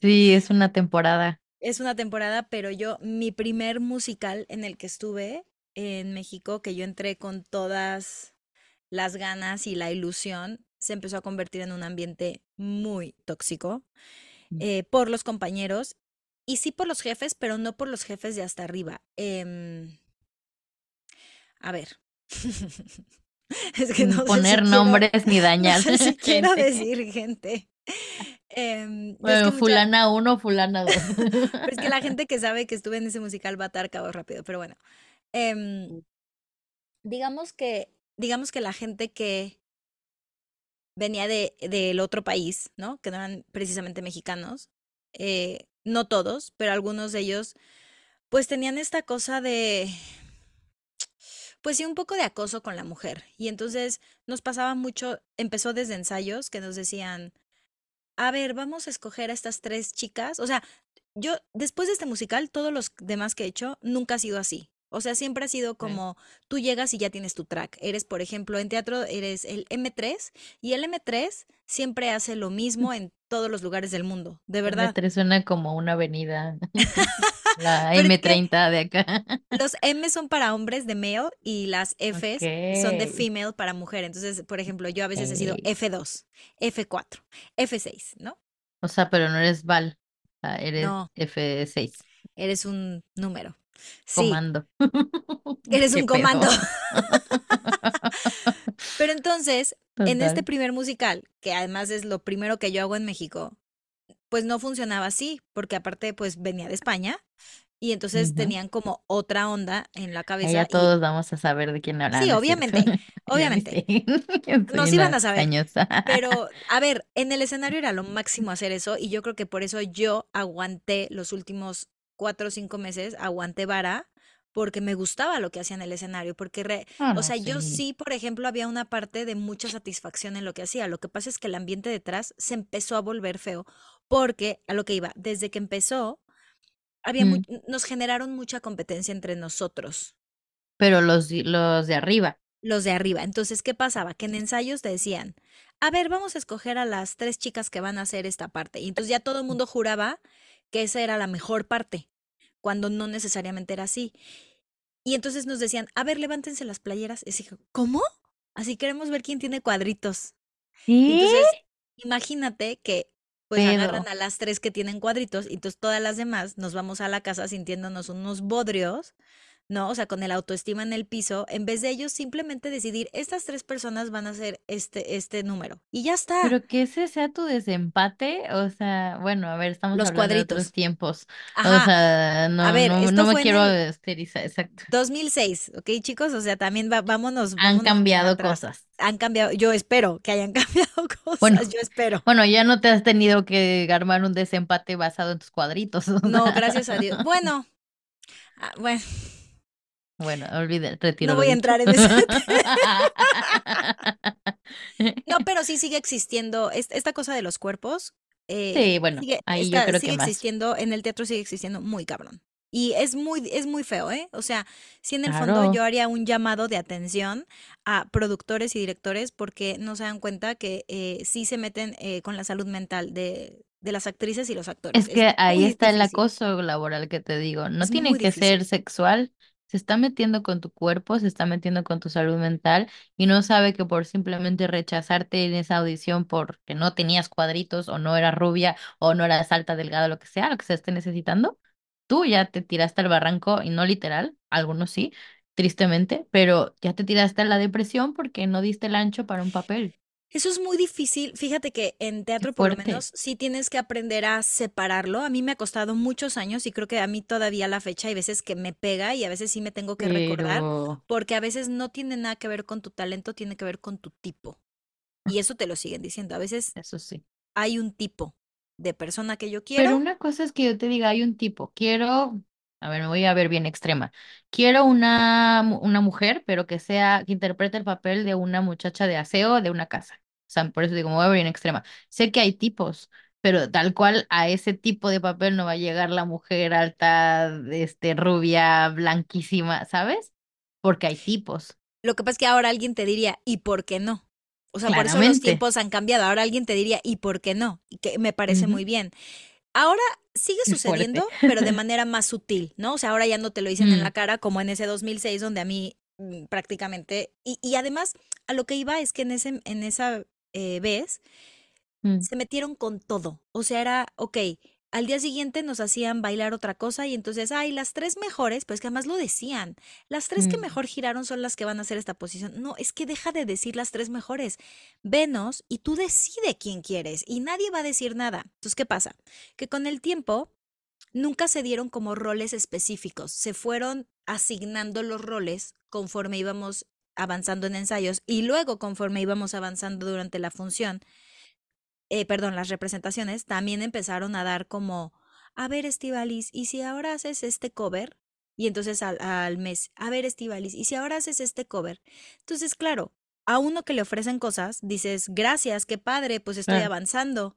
Sí, es una temporada. Es una temporada, pero yo, mi primer musical en el que estuve en México, que yo entré con todas las ganas y la ilusión, se empezó a convertir en un ambiente muy tóxico Mm. eh, por los compañeros y sí por los jefes, pero no por los jefes de hasta arriba. Em, a ver, es que no sé si poner quiero, nombres ni no dañar sé si quiero decir gente. Que mucha, fulana uno, fulana dos. pero es que la gente que sabe que estuve en ese musical va a atar cabos rápido, pero bueno. Em, digamos que, digamos que la gente que venía de, del otro país, ¿no? Que no eran precisamente mexicanos, eh, no todos, pero algunos de ellos, pues tenían esta cosa de, pues sí, un poco de acoso con la mujer. Y entonces nos pasaba mucho, empezó desde ensayos que nos decían, a ver, vamos a escoger a estas tres chicas. O sea, yo después de este musical, todos los demás que he hecho, nunca ha sido así. O sea, siempre ha sido como tú llegas y ya tienes tu track. Eres, por ejemplo, en teatro eres el M3 y el M3 siempre hace lo mismo en todos los lugares del mundo, de verdad. M3 suena como una avenida, la Pero es m que treinta de acá. los M son para hombres de male y las Fs son de Okay, female para mujer. Entonces, por ejemplo, yo a veces he sido okay. F2, F4, F6, ¿no? O sea, pero no eres Val, eres No, f seis eres un número. Sí, comando. Eres ¿Qué un comando. Pero entonces, en este Total. primer musical, que además es lo primero que yo hago en México, pues no funcionaba así, porque aparte pues venía de España y entonces tenían como otra onda en la cabeza ya y todos vamos a saber de quién hablan, sí, obviamente, obviamente, nos iban a saber. añosa. Pero, a ver, en el escenario era lo máximo hacer eso y yo creo que por eso yo aguanté los últimos cuatro o cinco meses, aguanté vara, porque me gustaba lo que hacía en el escenario, porque, re- Ah, o sea, yo sí, por ejemplo, había una parte de mucha satisfacción en lo que hacía. Lo que pasa es que el ambiente detrás se empezó a volver feo, porque a lo que iba, desde que empezó, había Mm. nos generaron mucha competencia entre nosotros Pero los, los de arriba. los de arriba. Entonces, ¿qué pasaba? Que en ensayos te decían, a ver, vamos a escoger a las tres chicas que van a hacer esta parte. Y entonces ya todo el mundo juraba que esa era la mejor parte, cuando no necesariamente era así. Y entonces nos decían, a ver, levántense las playeras. Y dije, ¿cómo? Así queremos ver quién tiene cuadritos. ¿Qué entonces, imagínate que pues agarran a las tres que tienen cuadritos y entonces todas las demás nos vamos a la casa sintiéndonos unos bodrios ¿no? O sea, con el autoestima en el piso, en vez de ellos simplemente decidir, estas tres personas van a hacer este, este número. Y ya está. Pero que ese sea tu desempate, o sea, bueno, a ver, estamos Los hablando de otros cuadritos. tiempos. O sea, A no, ver, no, me fue quiero el esterilizar, exacto. 2006, ¿ok, chicos? O sea, también va- vámonos, Han vámonos bien cambiado cosas. Han cambiado, yo espero que hayan cambiado cosas, Bueno, yo espero. bueno, ya no te has tenido que armar un desempate basado en tus cuadritos. No, gracias a Dios. Bueno, ah, bueno, Bueno, olvide, retiro No voy a entrar en ese No, pero sí sigue existiendo es- esta cosa de los cuerpos. eh, Sí, bueno, sigue, ahí yo creo sigue que más. existiendo, en el teatro sigue existiendo muy cabrón. Y es muy, es muy feo, ¿eh? O sea, sí en el fondo yo haría un llamado de atención a productores y directores porque no se dan cuenta que eh, sí se meten eh, con la salud mental de, de las actrices y los actores. Es que ahí está el acoso laboral que te digo. No es tiene que difícil. ser sexual. Se está metiendo con tu cuerpo, se está metiendo con tu salud mental y no sabe que por simplemente rechazarte en esa audición porque no tenías cuadritos o no eras rubia o no eras alta, delgada, lo que sea, lo que se esté necesitando, tú ya te tiraste al barranco y no literal, algunos sí, tristemente, pero ya te tiraste a la depresión porque no diste el ancho para un papel. Eso es muy difícil. Fíjate que en teatro por lo menos sí tienes que aprender a separarlo. A mí me ha costado muchos años y creo que a mí todavía la fecha hay veces que me pega y a veces sí me tengo que recordar Pero porque a veces no tiene nada que ver con tu talento, tiene que ver con tu tipo. Y eso te lo siguen diciendo. A veces eso sí. hay un tipo de persona que yo Pero quiero. una cosa es que yo te diga, hay un tipo, quiero, a ver, me voy a ver bien extrema. Quiero una, una mujer, pero que sea, que interprete el papel de una muchacha de aseo de una casa. O sea, por eso digo, me voy a ver bien extrema. Sé que hay tipos, pero tal cual a ese tipo de papel no va a llegar la mujer alta, este, rubia, blanquísima, ¿sabes? Porque hay tipos, Lo que pasa es que ahora alguien te diría, ¿y por qué no? O sea, por eso los tiempos han cambiado. Ahora alguien te diría, ¿y por qué no? Y que me parece muy bien. Ahora sigue fuerte. sucediendo, pero de manera más sutil, ¿no? O sea, ahora ya no te lo dicen en la Mm, cara como en ese 2006 donde a mí mm, prácticamente... Y, y además, a lo que iba es que en, ese, en esa eh, vez mm, se metieron con todo. O sea, era, ok, al día siguiente nos hacían bailar otra cosa y entonces, ay, las tres mejores, pues que además lo decían, las tres que mm. mejor giraron son las que van a hacer esta posición. No, es que deja de decir las tres mejores. Venos y tú decide quién quieres y nadie va a decir nada. Entonces, ¿qué pasa? Que con el tiempo nunca se dieron como roles específicos, se fueron asignando los roles conforme íbamos avanzando en ensayos y luego conforme íbamos avanzando durante la función eh, perdón, las representaciones también empezaron a dar como, a ver, Estivalis, ¿y si ahora haces este cover? Y entonces al, al mes, a ver, Estivalis, ¿y si ahora haces este cover? Entonces, claro, a uno que le ofrecen cosas, dices, gracias, qué padre, pues estoy avanzando.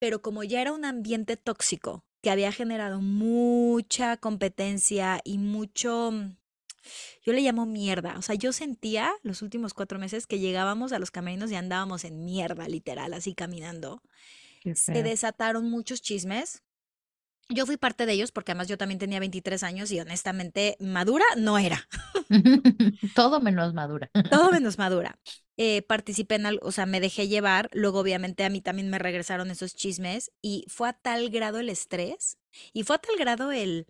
Pero como ya era un ambiente tóxico que había generado mucha competencia y mucho, mm, yo le llamo mierda. O sea, yo sentía los últimos cuatro meses que llegábamos a los camerinos y andábamos en mierda, literal, así caminando. Se desataron muchos chismes. Yo fui parte de ellos porque además yo también tenía 23 años y honestamente madura no era. Todo menos madura. Todo menos madura. Eh, participé en algo, o sea, me dejé llevar. Luego, obviamente, a mí también me regresaron esos chismes y fue a tal grado el estrés y fue a tal grado el,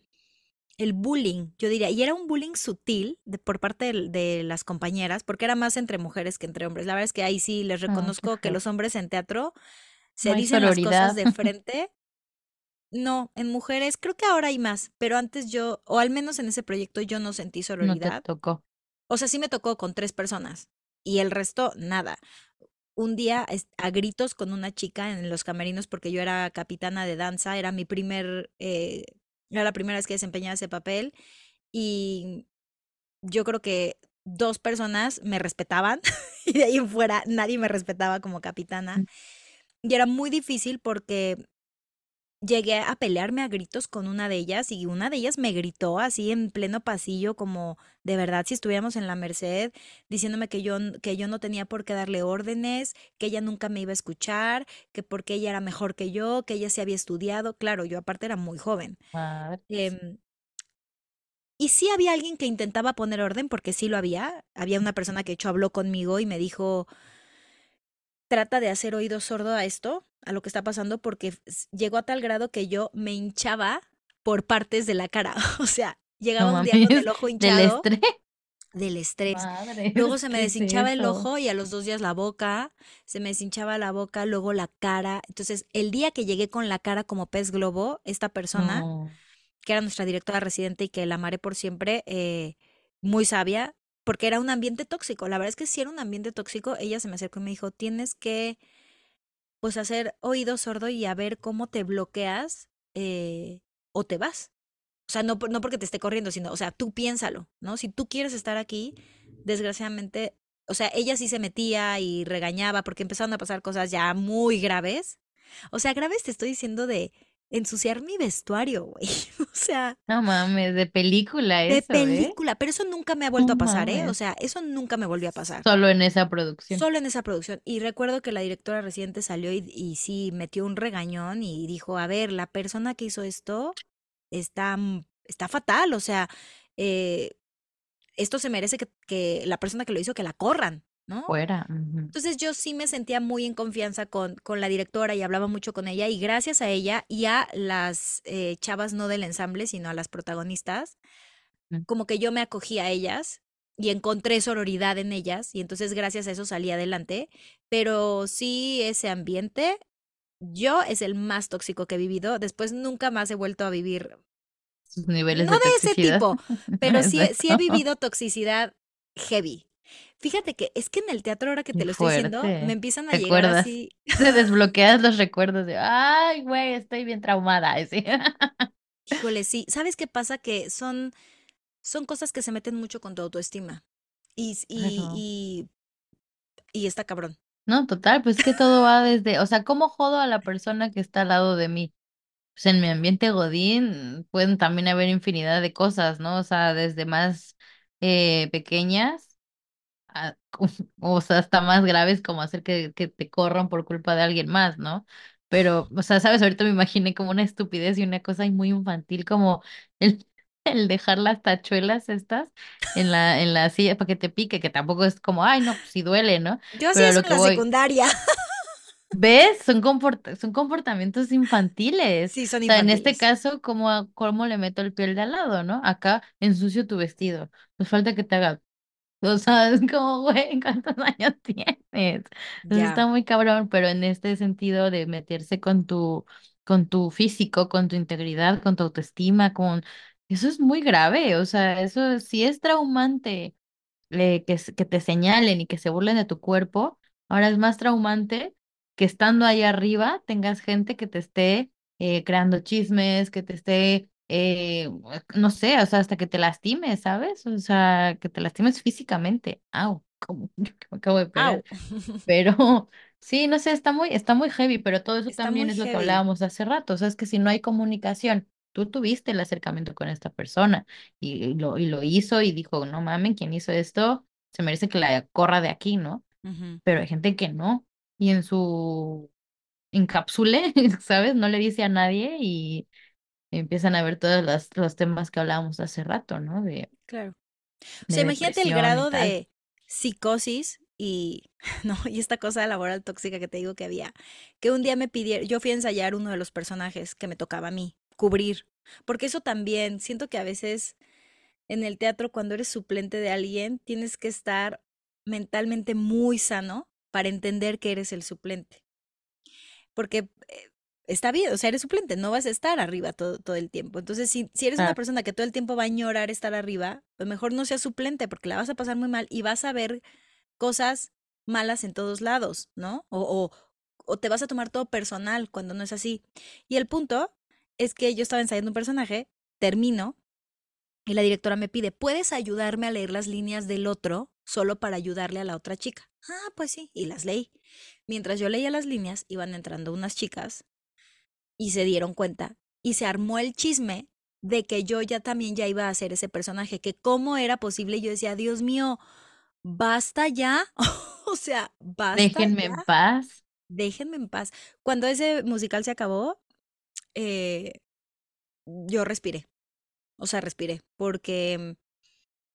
el bullying, yo diría, y era un bullying sutil de, por parte de, las compañeras, porque era más entre mujeres que entre hombres. La verdad es que ahí sí les Oh, qué reconozco que los hombres en teatro se No dicen las cosas de frente. No, en mujeres creo que ahora hay más, pero antes yo, o al menos en ese proyecto yo no sentí No te sororidad. tocó. O sea, sí me tocó con tres personas y el resto nada. Un día a gritos con una chica en los camerinos porque yo era capitana de danza, era mi primer, eh, era la primera vez que desempeñaba ese papel y yo creo que dos personas me respetaban y de ahí en fuera nadie me respetaba como capitana. Mm. Y era muy difícil porque llegué a pelearme a gritos con una de ellas y una de ellas me gritó así en pleno pasillo como de verdad si estuviéramos en la Merced diciéndome que yo que yo no tenía por qué darle órdenes, que ella nunca me iba a escuchar, que porque ella era mejor que yo, que ella se había estudiado. Claro, yo aparte era muy joven. Madres. Em, y sí había alguien que intentaba poner orden, porque sí lo había. Había una persona que de hecho habló conmigo y me dijo, trata de hacer oído sordo a esto, a lo que está pasando, porque llegó a tal grado que yo me hinchaba por partes de la cara. O sea, No llegaba un día con el ojo Del hinchado estrés. del estrés. Madres, Luego se me ¿qué es deshinchaba el ojo y a los dos días la boca, se me deshinchaba la boca, luego la cara. Entonces, el día que llegué con la cara como pez globo, esta persona, No. que era nuestra directora residente y que la amaré por siempre, eh, muy sabia, porque era un ambiente tóxico. La verdad es que si era un ambiente tóxico, ella se me acercó y me dijo, tienes que, pues, hacer oído sordo y a ver cómo te bloqueas eh, o te vas. O sea, no, no porque te esté corriendo, sino, o sea, tú piénsalo, ¿no? Si tú quieres estar aquí, desgraciadamente, o sea, ella sí se metía y regañaba porque empezaron a pasar cosas ya muy graves. O sea, graves te estoy diciendo de ensuciar mi vestuario, güey. O sea, No mames, de película de eso, ¿eh? película, pero eso nunca me ha No vuelto a pasar, ¿eh? O sea, eso nunca me volvió a pasar. Solo en esa producción. Solo en esa producción. Y recuerdo que la directora reciente salió y, y sí metió un regañón y dijo, a ver, la persona que hizo esto está, mm, está fatal, o sea, eh, esto se merece que, que la persona que lo hizo, que la corran, ¿no? Fuera. Entonces yo sí me sentía muy en confianza con, con la directora y hablaba mucho con ella y gracias a ella y a las eh, chavas no del ensamble, sino a las protagonistas, Mm. como que yo me acogí a ellas y encontré sororidad en ellas y entonces gracias a eso salí adelante, pero sí ese ambiente, yo es el más tóxico que he vivido, después nunca más he vuelto a vivir, Sus niveles no de de ese tipo, pero sí, he- sí he vivido toxicidad heavy. Fíjate que es que en el teatro, ahora que te lo estoy diciendo, me empiezan a ¿Te llegar acuerdas? así, Te desbloqueas los recuerdos de, ay, güey, estoy bien traumada. así. híjole, sí, ¿sabes qué pasa? Que son, son cosas que se meten mucho con tu autoestima y, y, Claro. y, y está cabrón. No, total, pues que todo va desde, o sea, ¿cómo jodo a la persona que está al lado de mí? Pues en mi ambiente godín pueden también haber infinidad de cosas, ¿no? O sea, desde más eh, pequeñas, a- o sea, hasta más graves como hacer que, que te corran por culpa de alguien más, ¿no? Pero, o sea, sabes, ahorita me imaginé como una estupidez y una cosa muy infantil como el, el dejar las tachuelas estas en la, en la silla para que te pique, que tampoco es como, ay, no, pues sí duele, ¿no? Yo hacía eso en la voy, secundaria. ¿ves? Son comport- son comportamientos infantiles. Sí, son O sea, en este infantiles. caso, ¿cómo, cómo le meto el piel de al lado, ¿no? Acá ensucio tu vestido. Pues falta que te haga o sea, es como, güey, ¿cuántos años tienes? Entonces está muy cabrón, pero en este sentido de meterse con tu, con tu físico, con tu integridad, con tu autoestima, con... Eso es muy grave, o sea, eso sí es traumante eh, que te señalen y que se burlen de tu cuerpo, ahora es más traumante que estando ahí arriba tengas gente que te esté eh, creando chismes, que te esté, eh, no sé, o sea, hasta que te lastimes, ¿sabes? O sea, que te lastimes físicamente. Au, como que me acabo de Au. pegar. Pero sí, no sé, está muy, está muy heavy, pero todo eso Está también es lo que hablábamos hace rato. O sea, es que si no hay comunicación, tú tuviste el acercamiento con esta persona y, y lo, y lo hizo y dijo, no mamen, quien hizo esto se merece que la corra de aquí, ¿no? Pero hay gente que no. Y en su encapsule, ¿sabes? No le dice a nadie y empiezan a ver todos los, los temas que hablábamos hace rato, ¿no? De, Claro. O sea, imagínate el grado de psicosis y, no, y esta cosa laboral tóxica que te digo que había, que un día me pidieron, yo fui a ensayar uno de los personajes que me tocaba a mí, cubrir, porque eso también, siento que a veces en el teatro cuando eres suplente de alguien, tienes que estar mentalmente muy sano para entender que eres el suplente, porque eh, está bien, o sea, eres suplente, no vas a estar arriba todo, todo el tiempo. Entonces, si, si eres una persona que todo el tiempo va a añorar estar arriba, pues mejor no seas suplente porque la vas a pasar muy mal y vas a ver cosas malas en todos lados, ¿no? O, o, o te vas a tomar todo personal cuando no es así. Y el punto es que yo estaba ensayando un personaje, termino y la directora me pide, ¿puedes ayudarme a leer las líneas del otro solo para ayudarle a la otra chica? Ah, pues sí, y las leí. Mientras yo leía las líneas, iban entrando unas chicas y se dieron cuenta y se armó el chisme de que yo ya también ya iba a hacer ese personaje, que cómo era posible, yo decía, Dios mío, basta ya, o sea, basta déjenme ya, en paz. déjenme en paz. Cuando ese musical se acabó, eh, yo respiré, o sea, respiré, porque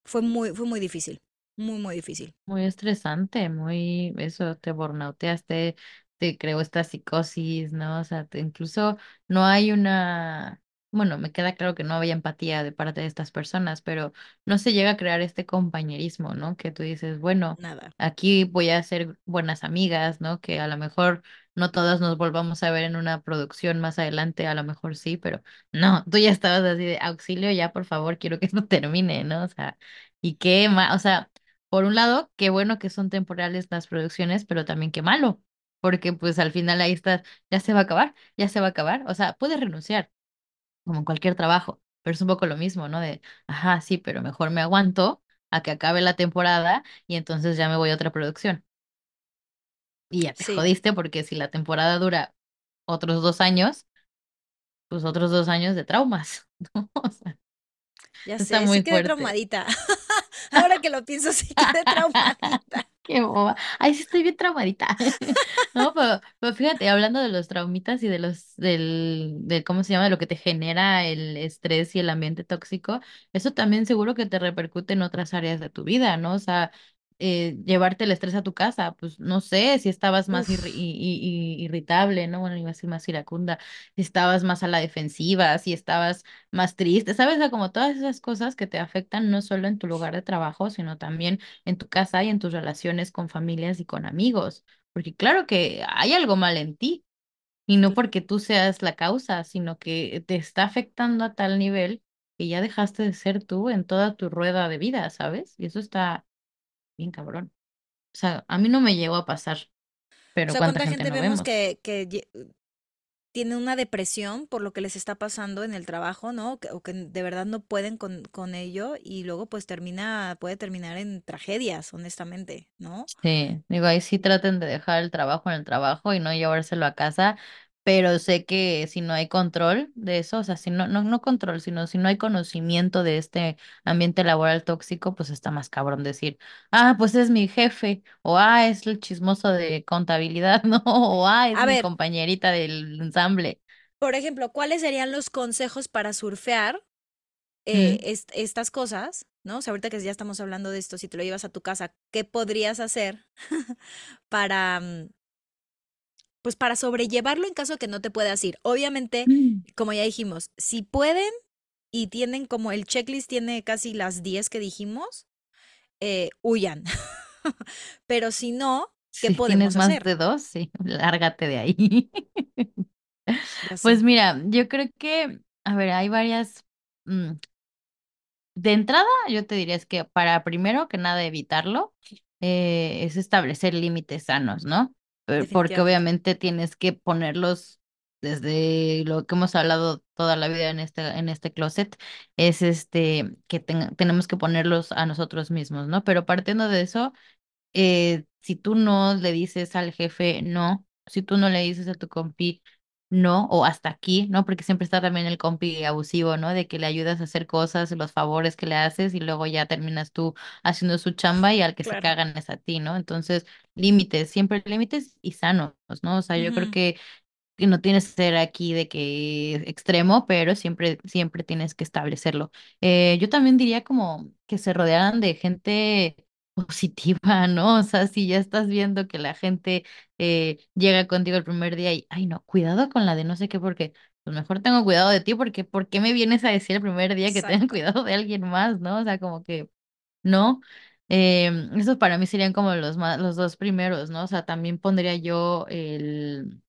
fue muy, fue muy difícil, muy, muy difícil. Muy estresante, muy, eso, te burnouteaste, te creó esta psicosis, ¿no? O sea, te- incluso no hay una, bueno, me queda claro que no había empatía de parte de estas personas, pero no se llega a crear este compañerismo, ¿no? Que tú dices, bueno, Nada, aquí voy a ser buenas amigas, ¿no? Que a lo mejor no todas nos volvamos a ver en una producción más adelante, a lo mejor sí, pero no, tú ya estabas así de auxilio, ya por favor, quiero que esto termine, ¿no? O sea, y qué más, o sea por un lado, qué bueno que son temporales las producciones, pero también qué malo, porque pues al final ahí estás, ya se va a acabar, ya se va a acabar, o sea, puedes renunciar, como en cualquier trabajo, pero es un poco lo mismo, ¿no? De, ajá, sí, pero mejor me aguanto a que acabe la temporada y entonces ya me voy a otra producción. Y ya te Sí, jodiste porque si la temporada dura otros dos años, pues otros dos años de traumas, ¿no? O sea, ya está sé, sí muy quedé fuerte. traumadita. Ahora que lo pienso, sí quedé traumadita. Qué boba. Ay, sí estoy bien traumadita. No, pero, pero fíjate, hablando de los traumitas y de los, del, de cómo se llama, de lo que te genera el estrés y el ambiente tóxico, eso también seguro que te repercute en otras áreas de tu vida, ¿no? O sea, eh, llevarte el estrés a tu casa, pues no sé si estabas más irri- Uf, i- i- i- irritable, ¿no? Bueno, iba a decir más iracunda, si estabas más a la defensiva, si estabas más triste, ¿sabes? O sea, como todas esas cosas que te afectan no solo en tu lugar de trabajo, sino también en tu casa y en tus relaciones con familias y con amigos. Porque claro que hay algo mal en ti, y no porque tú seas la causa, sino que te está afectando a tal nivel que ya dejaste de ser tú en toda tu rueda de vida, ¿sabes? Y eso está bien cabrón. O sea, a mí no me llegó a pasar, o pero sea, cuánta ¿cuánta gente gente no vemos vemos. que, que lle- tiene una depresión por lo que les está pasando en el trabajo, ¿no? Que- o que de verdad no pueden con, con ello y luego pues termina, puede terminar en tragedias, honestamente, ¿no? Sí, digo, ahí sí traten de dejar el trabajo en el trabajo y no llevárselo a casa, pero sé que si no hay control de eso, o sea, si no, no, no control, sino si no hay conocimiento de este ambiente laboral tóxico, pues está más cabrón decir, ah, pues es mi jefe, o ah, es el chismoso de contabilidad, ¿no? O ah, es A mi ver, compañerita del ensamble. por ejemplo, ¿cuáles serían los consejos para surfear eh, Mm, est- estas cosas? ¿No? O sea, ahorita que ya estamos hablando de esto, si te lo llevas a tu casa, ¿qué podrías hacer para, mm, pues para sobrellevarlo en caso de que no te puedas ir? Obviamente, mm. como ya dijimos, si pueden y tienen como el checklist tiene casi las 10 que dijimos, eh, huyan. Pero si no, ¿qué Si tienes podemos más hacer? de dos, sí, lárgate de ahí. Pues mira, yo creo que, a ver, hay varias. mm, De entrada, yo te diría es que para primero que nada evitarlo, eh, es establecer límites sanos, ¿no? Eh, Porque obviamente tienes que ponerlos desde lo que hemos hablado toda la vida en este, en este closet, es este que ten- tenemos que ponerlos a nosotros mismos, ¿no? Pero partiendo de eso, eh, si tú no le dices al jefe no, si tú no le dices a tu compi no, o hasta aquí, ¿no? Porque siempre está también el compi abusivo, ¿no? De que le ayudas a hacer cosas, los favores que le haces y luego ya terminas tú haciendo su chamba y al que se cagan es a ti, ¿no? Entonces, límites, siempre límites y sanos, ¿no? O sea, yo creo que no tienes que ser aquí de que extremo, pero siempre, siempre tienes que establecerlo. Eh, yo también diría como que se rodearan de gente positiva, ¿no? O sea, si ya estás viendo que la gente eh, llega contigo el primer día y, ay, no, cuidado con la de no sé qué, porque pues mejor tengo cuidado de ti, porque ¿por qué me vienes a decir el primer día que tengan Exacto. cuidado de alguien más, ¿no? O sea, como que, no. Em, esos para mí serían como los más, los dos primeros, ¿no? O sea, también pondría yo el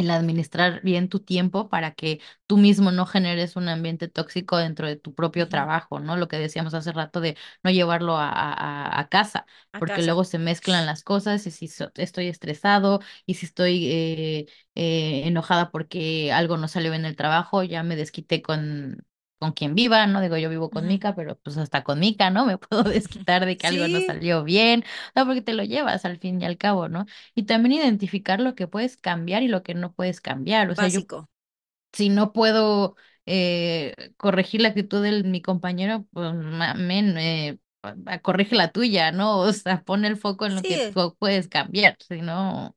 el administrar bien tu tiempo para que tú mismo no generes un ambiente tóxico dentro de tu propio trabajo, ¿no? Lo que decíamos hace rato de no llevarlo a, a, a- a casa, A porque casa. luego se mezclan las cosas y si so- estoy estresado y si estoy eh, eh, enojada porque algo no salió bien en el trabajo, ya me desquité con... con quien viva, ¿no? Digo, yo vivo con. Mica, pero pues hasta con Mica, ¿no? Me puedo desquitar de que algo no salió bien, no, porque te lo llevas al fin y al cabo, ¿no? Y también identificar lo que puedes cambiar y lo que no puedes cambiar. O sea, yo si no puedo eh, corregir la actitud de mi compañero, pues men, eh, corrige la tuya, ¿no? O sea, pon el foco en lo que tú puedes cambiar, si no,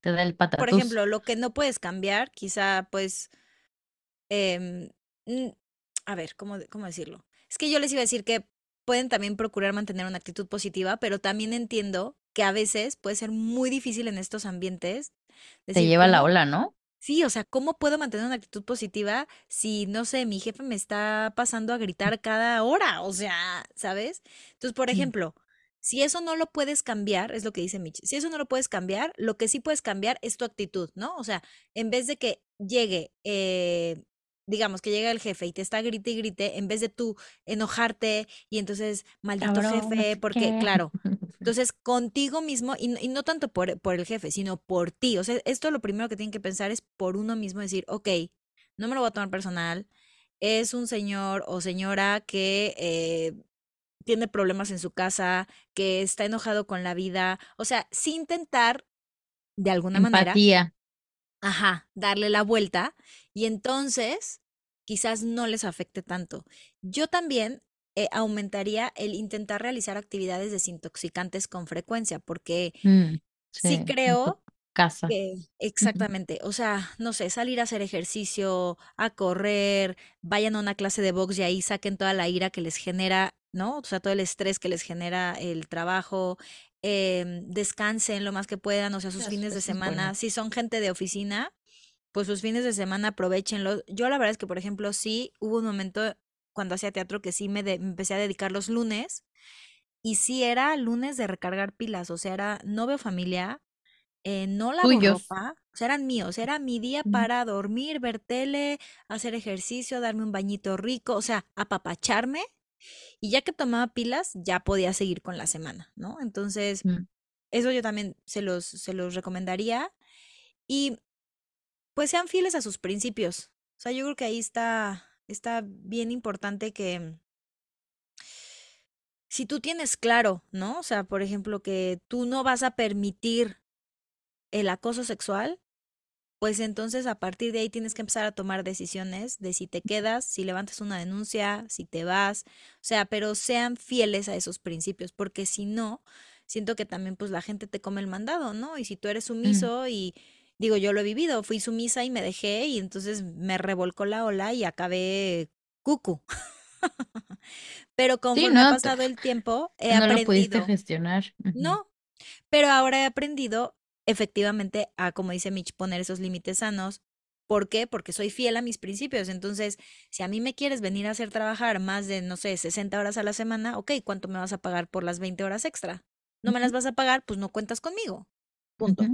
te da el por patatús. ejemplo, lo que no puedes cambiar, quizá pues, em, a ver, ¿cómo, cómo decirlo? Es que yo les iba a decir que pueden también procurar mantener una actitud positiva, pero también entiendo que a veces puede ser muy difícil en estos ambientes Te decir, lleva la ola, ¿no? Sí, o sea, ¿cómo puedo mantener una actitud positiva si, no sé, mi jefe me está pasando a gritar cada hora? O sea, ¿sabes? Entonces, por ejemplo, si eso no lo puedes cambiar, es lo que dice Mitch, si eso no lo puedes cambiar, lo que sí puedes cambiar es tu actitud, ¿no? O sea, en vez de que llegue, eh, digamos, que llega el jefe y te está grite y grite, en vez de tú enojarte y entonces, maldito Cabrón, jefe, porque, qué. claro, entonces, contigo mismo, y, y no tanto por, por el jefe, sino por ti. O sea, esto lo primero que tienen que pensar es por uno mismo, decir, ok, no me lo voy a tomar personal, es un señor o señora que eh, tiene problemas en su casa, que está enojado con la vida, o sea, sí intentar de alguna manera. Ajá, darle la vuelta y entonces quizás no les afecte tanto. Yo también eh, aumentaría el intentar realizar actividades desintoxicantes con frecuencia, porque Mm, sí creo casa. que exactamente, o sea, no sé, salir a hacer ejercicio, a correr, vayan a una clase de box y ahí saquen toda la ira que les genera, ¿no? O sea, todo el estrés que les genera el trabajo, em, descansen lo más que puedan, o sea, sus Eso, fines de bueno. semana, si son gente de oficina, pues sus fines de semana aprovechenlo. Yo la verdad es que, por ejemplo, sí hubo un momento cuando hacía teatro que sí me, de- me empecé a dedicar los lunes y sí era lunes de recargar pilas, o sea, era no veo familia, eh, no lavo Tuyos. ropa, o sea, eran míos, era mi día para dormir, ver tele, hacer ejercicio, darme un bañito rico, o sea, apapacharme, y ya que tomaba pilas, ya podía seguir con la semana, ¿no? Entonces, mm. eso yo también se los, se los recomendaría, y pues sean fieles a sus principios. O sea, yo creo que ahí está, está bien importante que si tú tienes claro, ¿no? O sea, por ejemplo, que tú no vas a permitir el acoso sexual, Pues entonces a partir de ahí tienes que empezar a tomar decisiones de si te quedas, si levantas una denuncia, si te vas, o sea, pero sean fieles a esos principios, porque si no, siento que también pues la gente te come el mandado, ¿no? Y si tú eres Mm. sumiso y digo, yo lo he vivido, fui sumisa y me dejé y entonces me revolcó la ola y acabé cucu. Pero conforme ha no, Te- pasado el tiempo, he no lo pudiste aprendido, gestionar. No, pero ahora he aprendido efectivamente a, como dice Mitch, poner esos límites sanos. ¿Por qué? Porque soy fiel a mis principios. Entonces, si a mí me quieres venir a hacer trabajar más de, no sé, 60 horas a la semana, ok, ¿cuánto me vas a pagar por las 20 horas extra? ¿No me las vas a pagar? Pues no cuentas conmigo. Punto.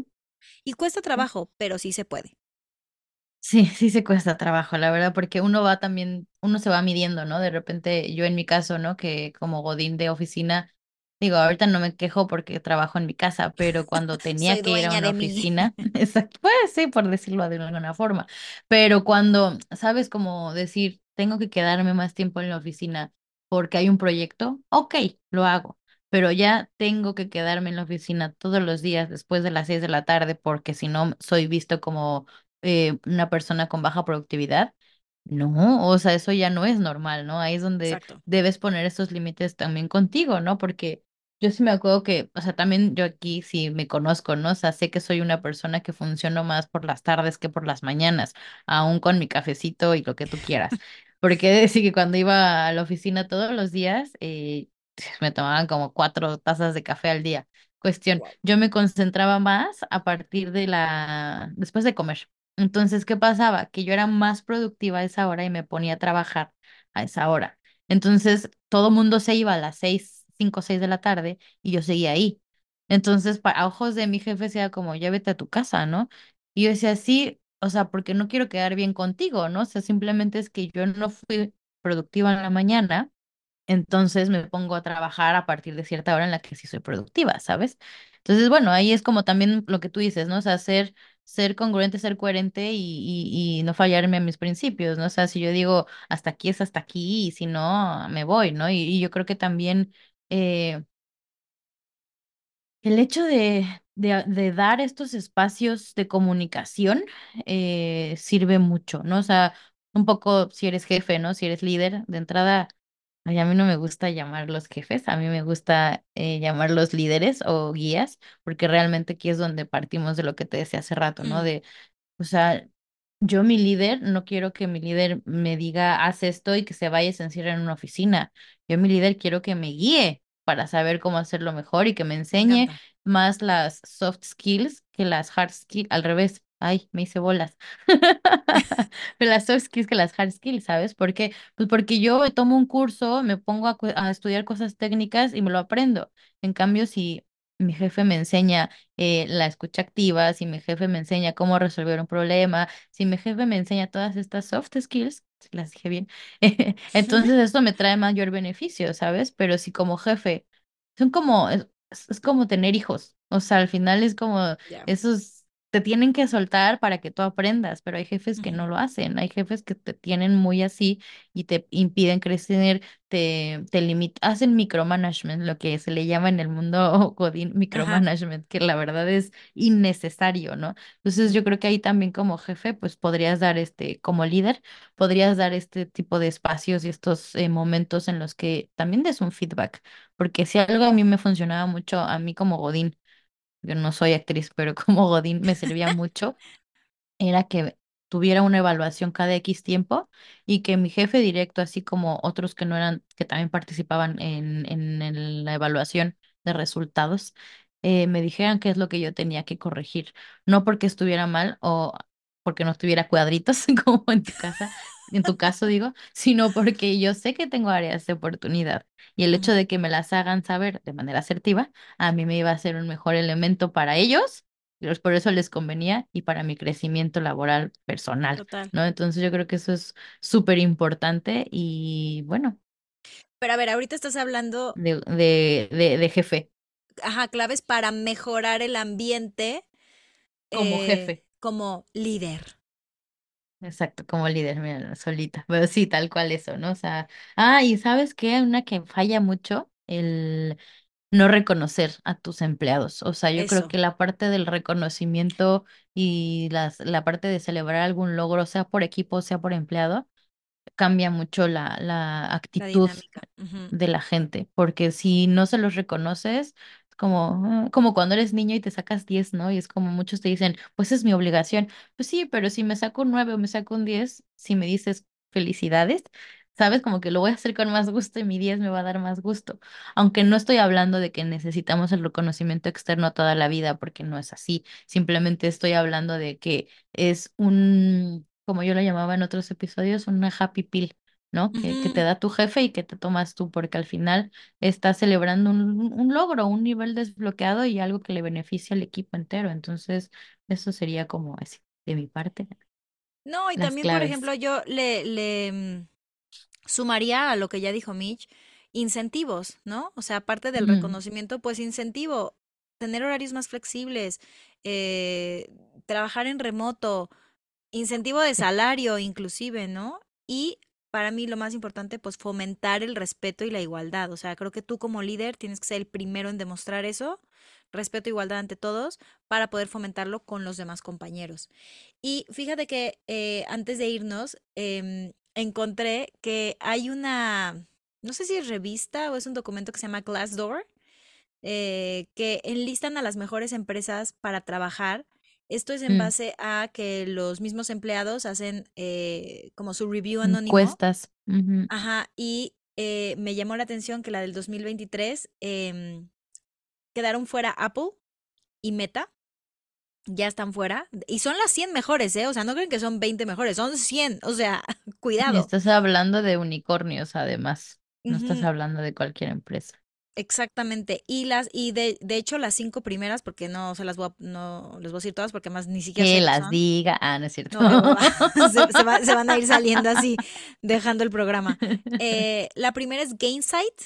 Y cuesta trabajo, pero sí se puede. Sí, sí se cuesta trabajo, la verdad, porque uno va también, uno se va midiendo, ¿no? De repente, yo en mi caso, ¿no? Que como godín de oficina, digo, ahorita no me quejo porque trabajo en mi casa, pero cuando tenía que ir a una oficina, exacto, pues sí, por decirlo de alguna forma, pero cuando, ¿sabes? Como decir, tengo que quedarme más tiempo en la oficina porque hay un proyecto, ok, lo hago. Pero ya tengo que quedarme en la oficina todos los días después de las seis de la tarde porque si no soy visto como eh, una persona con baja productividad. No, o sea, eso ya no es normal, ¿no? Ahí es donde Exacto. debes poner esos límites también contigo, ¿no? Porque yo sí me acuerdo que, o sea, también yo aquí sí me conozco, ¿no? O sea, sé que soy una persona que funciono más por las tardes que por las mañanas, aún con mi cafecito y lo que tú quieras. Porque decir que cuando iba a la oficina todos los días, eh, me tomaban como cuatro tazas de café al día. Cuestión, yo me concentraba más a partir de la, después de comer. Entonces, ¿qué pasaba? Que yo era más productiva a esa hora y me ponía a trabajar a esa hora. Entonces, todo mundo se iba a las seis, cinco, seis de la tarde y yo seguía ahí. Entonces, para ojos de mi jefe, sea como, ya vete a tu casa, ¿no? Y yo decía, sí, o sea, porque no quiero quedar bien contigo, ¿no? O sea, simplemente es que yo no fui productiva en la mañana entonces me pongo a trabajar a partir de cierta hora en la que sí soy productiva, ¿sabes? Entonces, bueno, ahí es como también lo que tú dices, ¿no? O sea, ser, ser congruente, ser coherente y, y, no fallarme a mis principios, ¿no? O sea, si yo digo hasta aquí es hasta aquí y si no, me voy, ¿no? Y yo creo que también eh, el hecho de, de, de dar estos espacios de comunicación eh, sirve mucho, ¿no? O sea, un poco si eres jefe, ¿no? Si eres líder, de entrada, a mí no me gusta llamarlos jefes, a mí me gusta eh, llamarlos líderes o guías, porque realmente aquí es donde partimos de lo que te decía hace rato, ¿no? Mm, De o sea, yo mi líder, no quiero que mi líder me diga, haz esto y que se vaya y se encierre en una oficina. Yo mi líder quiero que me guíe para saber cómo hacerlo mejor y que me enseñe más las soft skills que las hard skills. Al revés, ay, me hice bolas. Pero las soft skills que las hard skills, ¿sabes? ¿Por qué? Pues porque yo tomo un curso, me pongo a, a estudiar cosas técnicas y me lo aprendo. En cambio, si mi jefe me enseña eh, la escucha activa, si mi jefe me enseña cómo resolver un problema, si mi jefe me enseña todas estas soft skills, las dije bien, entonces esto me trae mayor beneficio, ¿sabes? Pero si como jefe, son como, es, es como tener hijos, o sea, al final es como esos te tienen que soltar para que tú aprendas, pero hay jefes que no lo hacen, hay jefes que te tienen muy así y te impiden crecer, te, te limitan, hacen micromanagement, lo que se le llama en el mundo Godín Ajá. micromanagement, que la verdad es innecesario, ¿no? Entonces yo creo que ahí también como jefe, pues podrías dar este, como líder, podrías dar este tipo de espacios y estos eh, momentos en los que también des un feedback, porque si algo a mí me funcionaba mucho, a mí como Godín, yo no soy actriz, pero como Godín me servía mucho era que tuviera una evaluación cada X tiempo y que mi jefe directo, así como otros que no eran, que también participaban en, en, la evaluación de resultados, eh, me dijeran qué es lo que yo tenía que corregir. No porque estuviera mal o porque no tuviera cuadritos como en tu casa, en tu caso digo, sino porque yo sé que tengo áreas de oportunidad y el hecho de que me las hagan saber de manera asertiva, a mí me iba a ser un mejor elemento para ellos pues, por eso les convenía y para mi crecimiento laboral personal, Total. ¿no? Entonces yo creo que eso es súper importante y bueno, Pero a ver, ahorita estás hablando, de, de, de, de jefe, ajá, claves para mejorar el ambiente como eh, jefe, como líder. Exacto, como líder, mira, solita, pero sí, tal cual eso, ¿no? O sea, ah, y ¿sabes qué? Una que falla mucho, el no reconocer a tus empleados. O sea, yo creo Eso, que la parte del reconocimiento y las, la parte de celebrar algún logro, sea por equipo, sea por empleado, cambia mucho la, la la actitud dinámica. ujú, de la gente, porque si no se los reconoces, es como, ah, como cuando eres niño y te sacas 10, ¿no? Y es como muchos te dicen, pues es mi obligación. Pues sí, pero si me saco un 9 o me saco un 10, si me dices felicidades, sabes, como que lo voy a hacer con más gusto y mi 10 me va a dar más gusto. Aunque no estoy hablando de que necesitamos el reconocimiento externo toda la vida, porque no es así. Simplemente estoy hablando de que es un, como yo lo llamaba en otros episodios, una happy pill ¿no? Que, que te da tu jefe y que te tomas tú, porque al final estás celebrando un, un logro, un nivel desbloqueado y algo que le beneficia al equipo entero. Entonces, eso sería como así, de mi parte, No, y también, por ejemplo, yo le, le mm, sumaría a lo que ya dijo Mitch, incentivos, ¿no? O sea, aparte del reconocimiento, pues incentivo, tener horarios más flexibles, eh, trabajar en remoto, incentivo de salario inclusive, ¿no? Y para mí lo más importante, pues fomentar el respeto y la igualdad. O sea, creo que tú como líder tienes que ser el primero en demostrar eso, respeto e igualdad ante todos, para poder fomentarlo con los demás compañeros. Y fíjate que eh, antes de irnos, em, encontré que hay una, no sé si es revista o es un documento que se llama Glassdoor, eh, que enlistan a las mejores empresas para trabajar. Esto es en mm, base a que los mismos empleados hacen eh, como su review anónimo. encuestas. Ajá, y eh, me llamó la atención que la del 2023 em, quedaron fuera Apple y Meta ya están fuera. Y son las 100 mejores, ¿eh? O sea, no creen que son 20 mejores, son 100. O sea, Y cuidado. estás hablando de unicornios, además. No estás hablando de cualquier empresa. Exactamente. Y las, y de, de hecho, las cinco primeras, porque no se las voy a, no les voy a decir todas porque más ni siquiera Que las son. diga. Ah, no es cierto. No. Se, se va- se van a ir saliendo así, dejando el programa. Eh, la primera es Gainsight,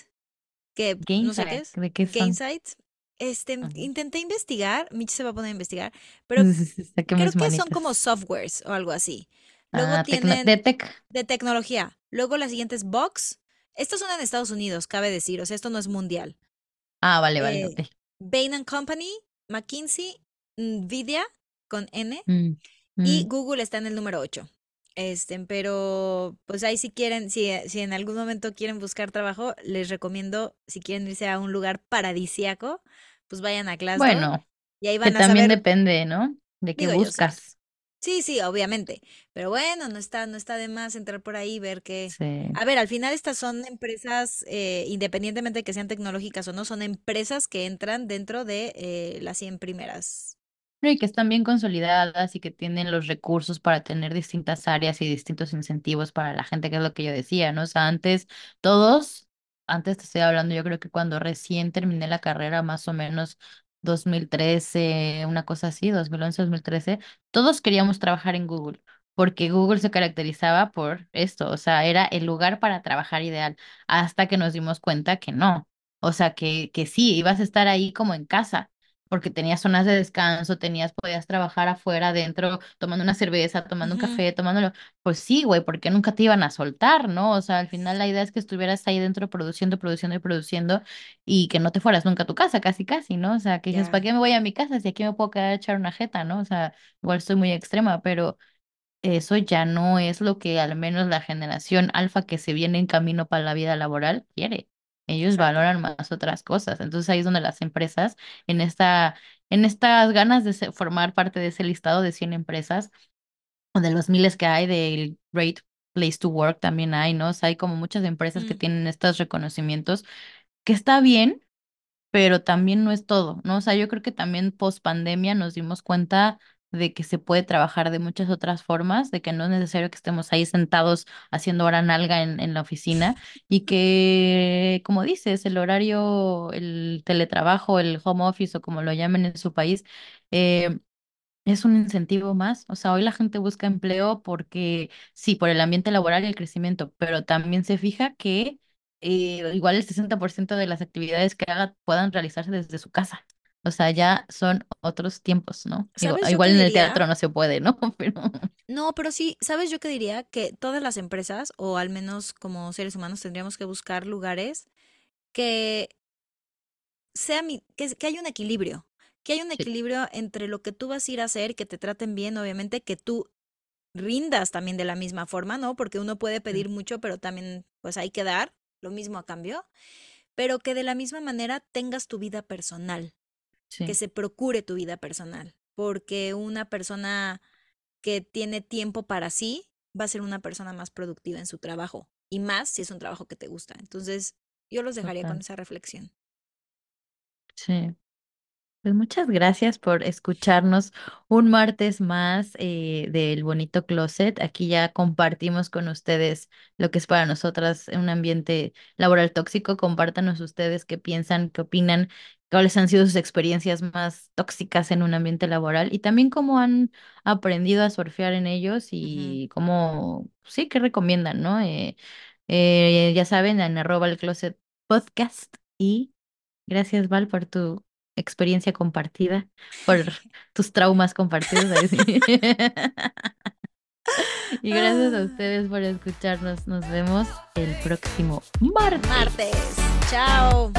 que no sé qué Gainsight, es. ¿de qué son? Gainsight. Este, Ajá. intenté investigar, Mitch se va a poner a investigar, pero creo que son como softwares o algo así. Luego Ah, tecno- tienen de tech. de tecnología. Luego la siguiente es Box. Estos son en Estados Unidos, cabe decir, o sea, esto no es mundial. Ah, vale, vale, Eh, ok. Bain Company, McKinsey, Nvidia con N Mm, y mm. Google está en el número 8. Este, pero pues ahí si quieren, si, eh, si en algún momento quieren buscar trabajo, les recomiendo, si quieren irse a un lugar paradisiaco, pues vayan a Glassdoor Bueno, y ahí que van a también saber, depende, ¿no? De qué yo, sí. Sí, obviamente. Pero bueno, no está, no está de más entrar por ahí y ver que. Sí. A ver, al final estas son empresas, eh, independientemente de que sean tecnológicas o no, son empresas que entran dentro de eh, las 100 primeras. Y que están bien consolidadas y que tienen los recursos para tener distintas áreas y distintos incentivos para la gente, que es lo que yo decía, ¿no? O sea, antes todos, antes te estoy hablando, yo creo que cuando recién terminé la carrera, más o menos 2013, una cosa así, 2011, 2013, todos queríamos trabajar en Google, porque Google se caracterizaba por esto, o sea, era el lugar para trabajar ideal, hasta que nos dimos cuenta que no, o sea, que, que sí, ibas a estar ahí como en casa porque tenías zonas de descanso, tenías, podías trabajar afuera, adentro, tomando una cerveza, tomando un café, tomándolo. Pues sí, güey, porque nunca te iban a soltar, ¿no? O sea, al final la idea es que estuvieras ahí dentro produciendo, produciendo y produciendo y que no te fueras nunca a tu casa, casi, casi, ¿no? O sea, que dices, ¿para qué me voy a mi casa si aquí me puedo quedar a echar una jeta, ¿no? O sea, igual estoy muy extrema, pero eso ya no es lo que al menos la generación alfa que se viene en camino para la vida laboral quiere. Ellos valoran más otras cosas. Entonces ahí es donde las empresas, en esta, en estas ganas de se- formar parte de ese listado de 100 empresas o de los miles que hay del Great Place to Work también hay, ¿no? O sea, hay como muchas empresas que Mm, tienen estos reconocimientos, que está bien pero también no es todo, ¿no? O sea, yo creo que también post pandemia nos dimos cuenta de que se puede trabajar de muchas otras formas, de que no es necesario que estemos ahí sentados haciendo hora nalga en, en la oficina y que, como dices, el horario, el teletrabajo, el home office o como lo llamen en su país, eh, es un incentivo más, o sea, hoy la gente busca empleo porque sí, por el ambiente laboral y el crecimiento, pero también se fija que eh, igual el 60% de las actividades que haga puedan realizarse desde su casa. O sea, ya son otros tiempos, ¿no? Digo, ¿Sabes yo igual en el teatro no se puede, ¿no? Pero No, pero sí, ¿sabes yo qué diría? Que todas las empresas, o al menos como seres humanos, tendríamos que buscar lugares que sea mi, que, que haya un equilibrio, que haya un sí, equilibrio entre lo que tú vas a ir a hacer, que te traten bien, obviamente, que tú rindas también de la misma forma, ¿no? Porque uno puede pedir mucho, pero también pues hay que dar lo mismo a cambio, pero que de la misma manera tengas tu vida personal, que se procure tu vida personal, porque una persona que tiene tiempo para sí va a ser una persona más productiva en su trabajo y más si es un trabajo que te gusta. Entonces, yo los dejaría con esa reflexión. Sí. Pues muchas gracias por escucharnos un martes más eh, del Bonito Closet. Aquí ya compartimos con ustedes lo que es para nosotras un ambiente laboral tóxico. Compártanos ustedes qué piensan, qué opinan, cuáles han sido sus experiencias más tóxicas en un ambiente laboral y también cómo han aprendido a surfear en ellos y cómo, sí, qué recomiendan, ¿no? Eh, eh, ya saben, en arroba el closet podcast y Gracias, Val, por tu experiencia compartida, por tus traumas compartidos. Y gracias a Ah, ustedes por escucharnos. Nos vemos el próximo martes. martes. Chao.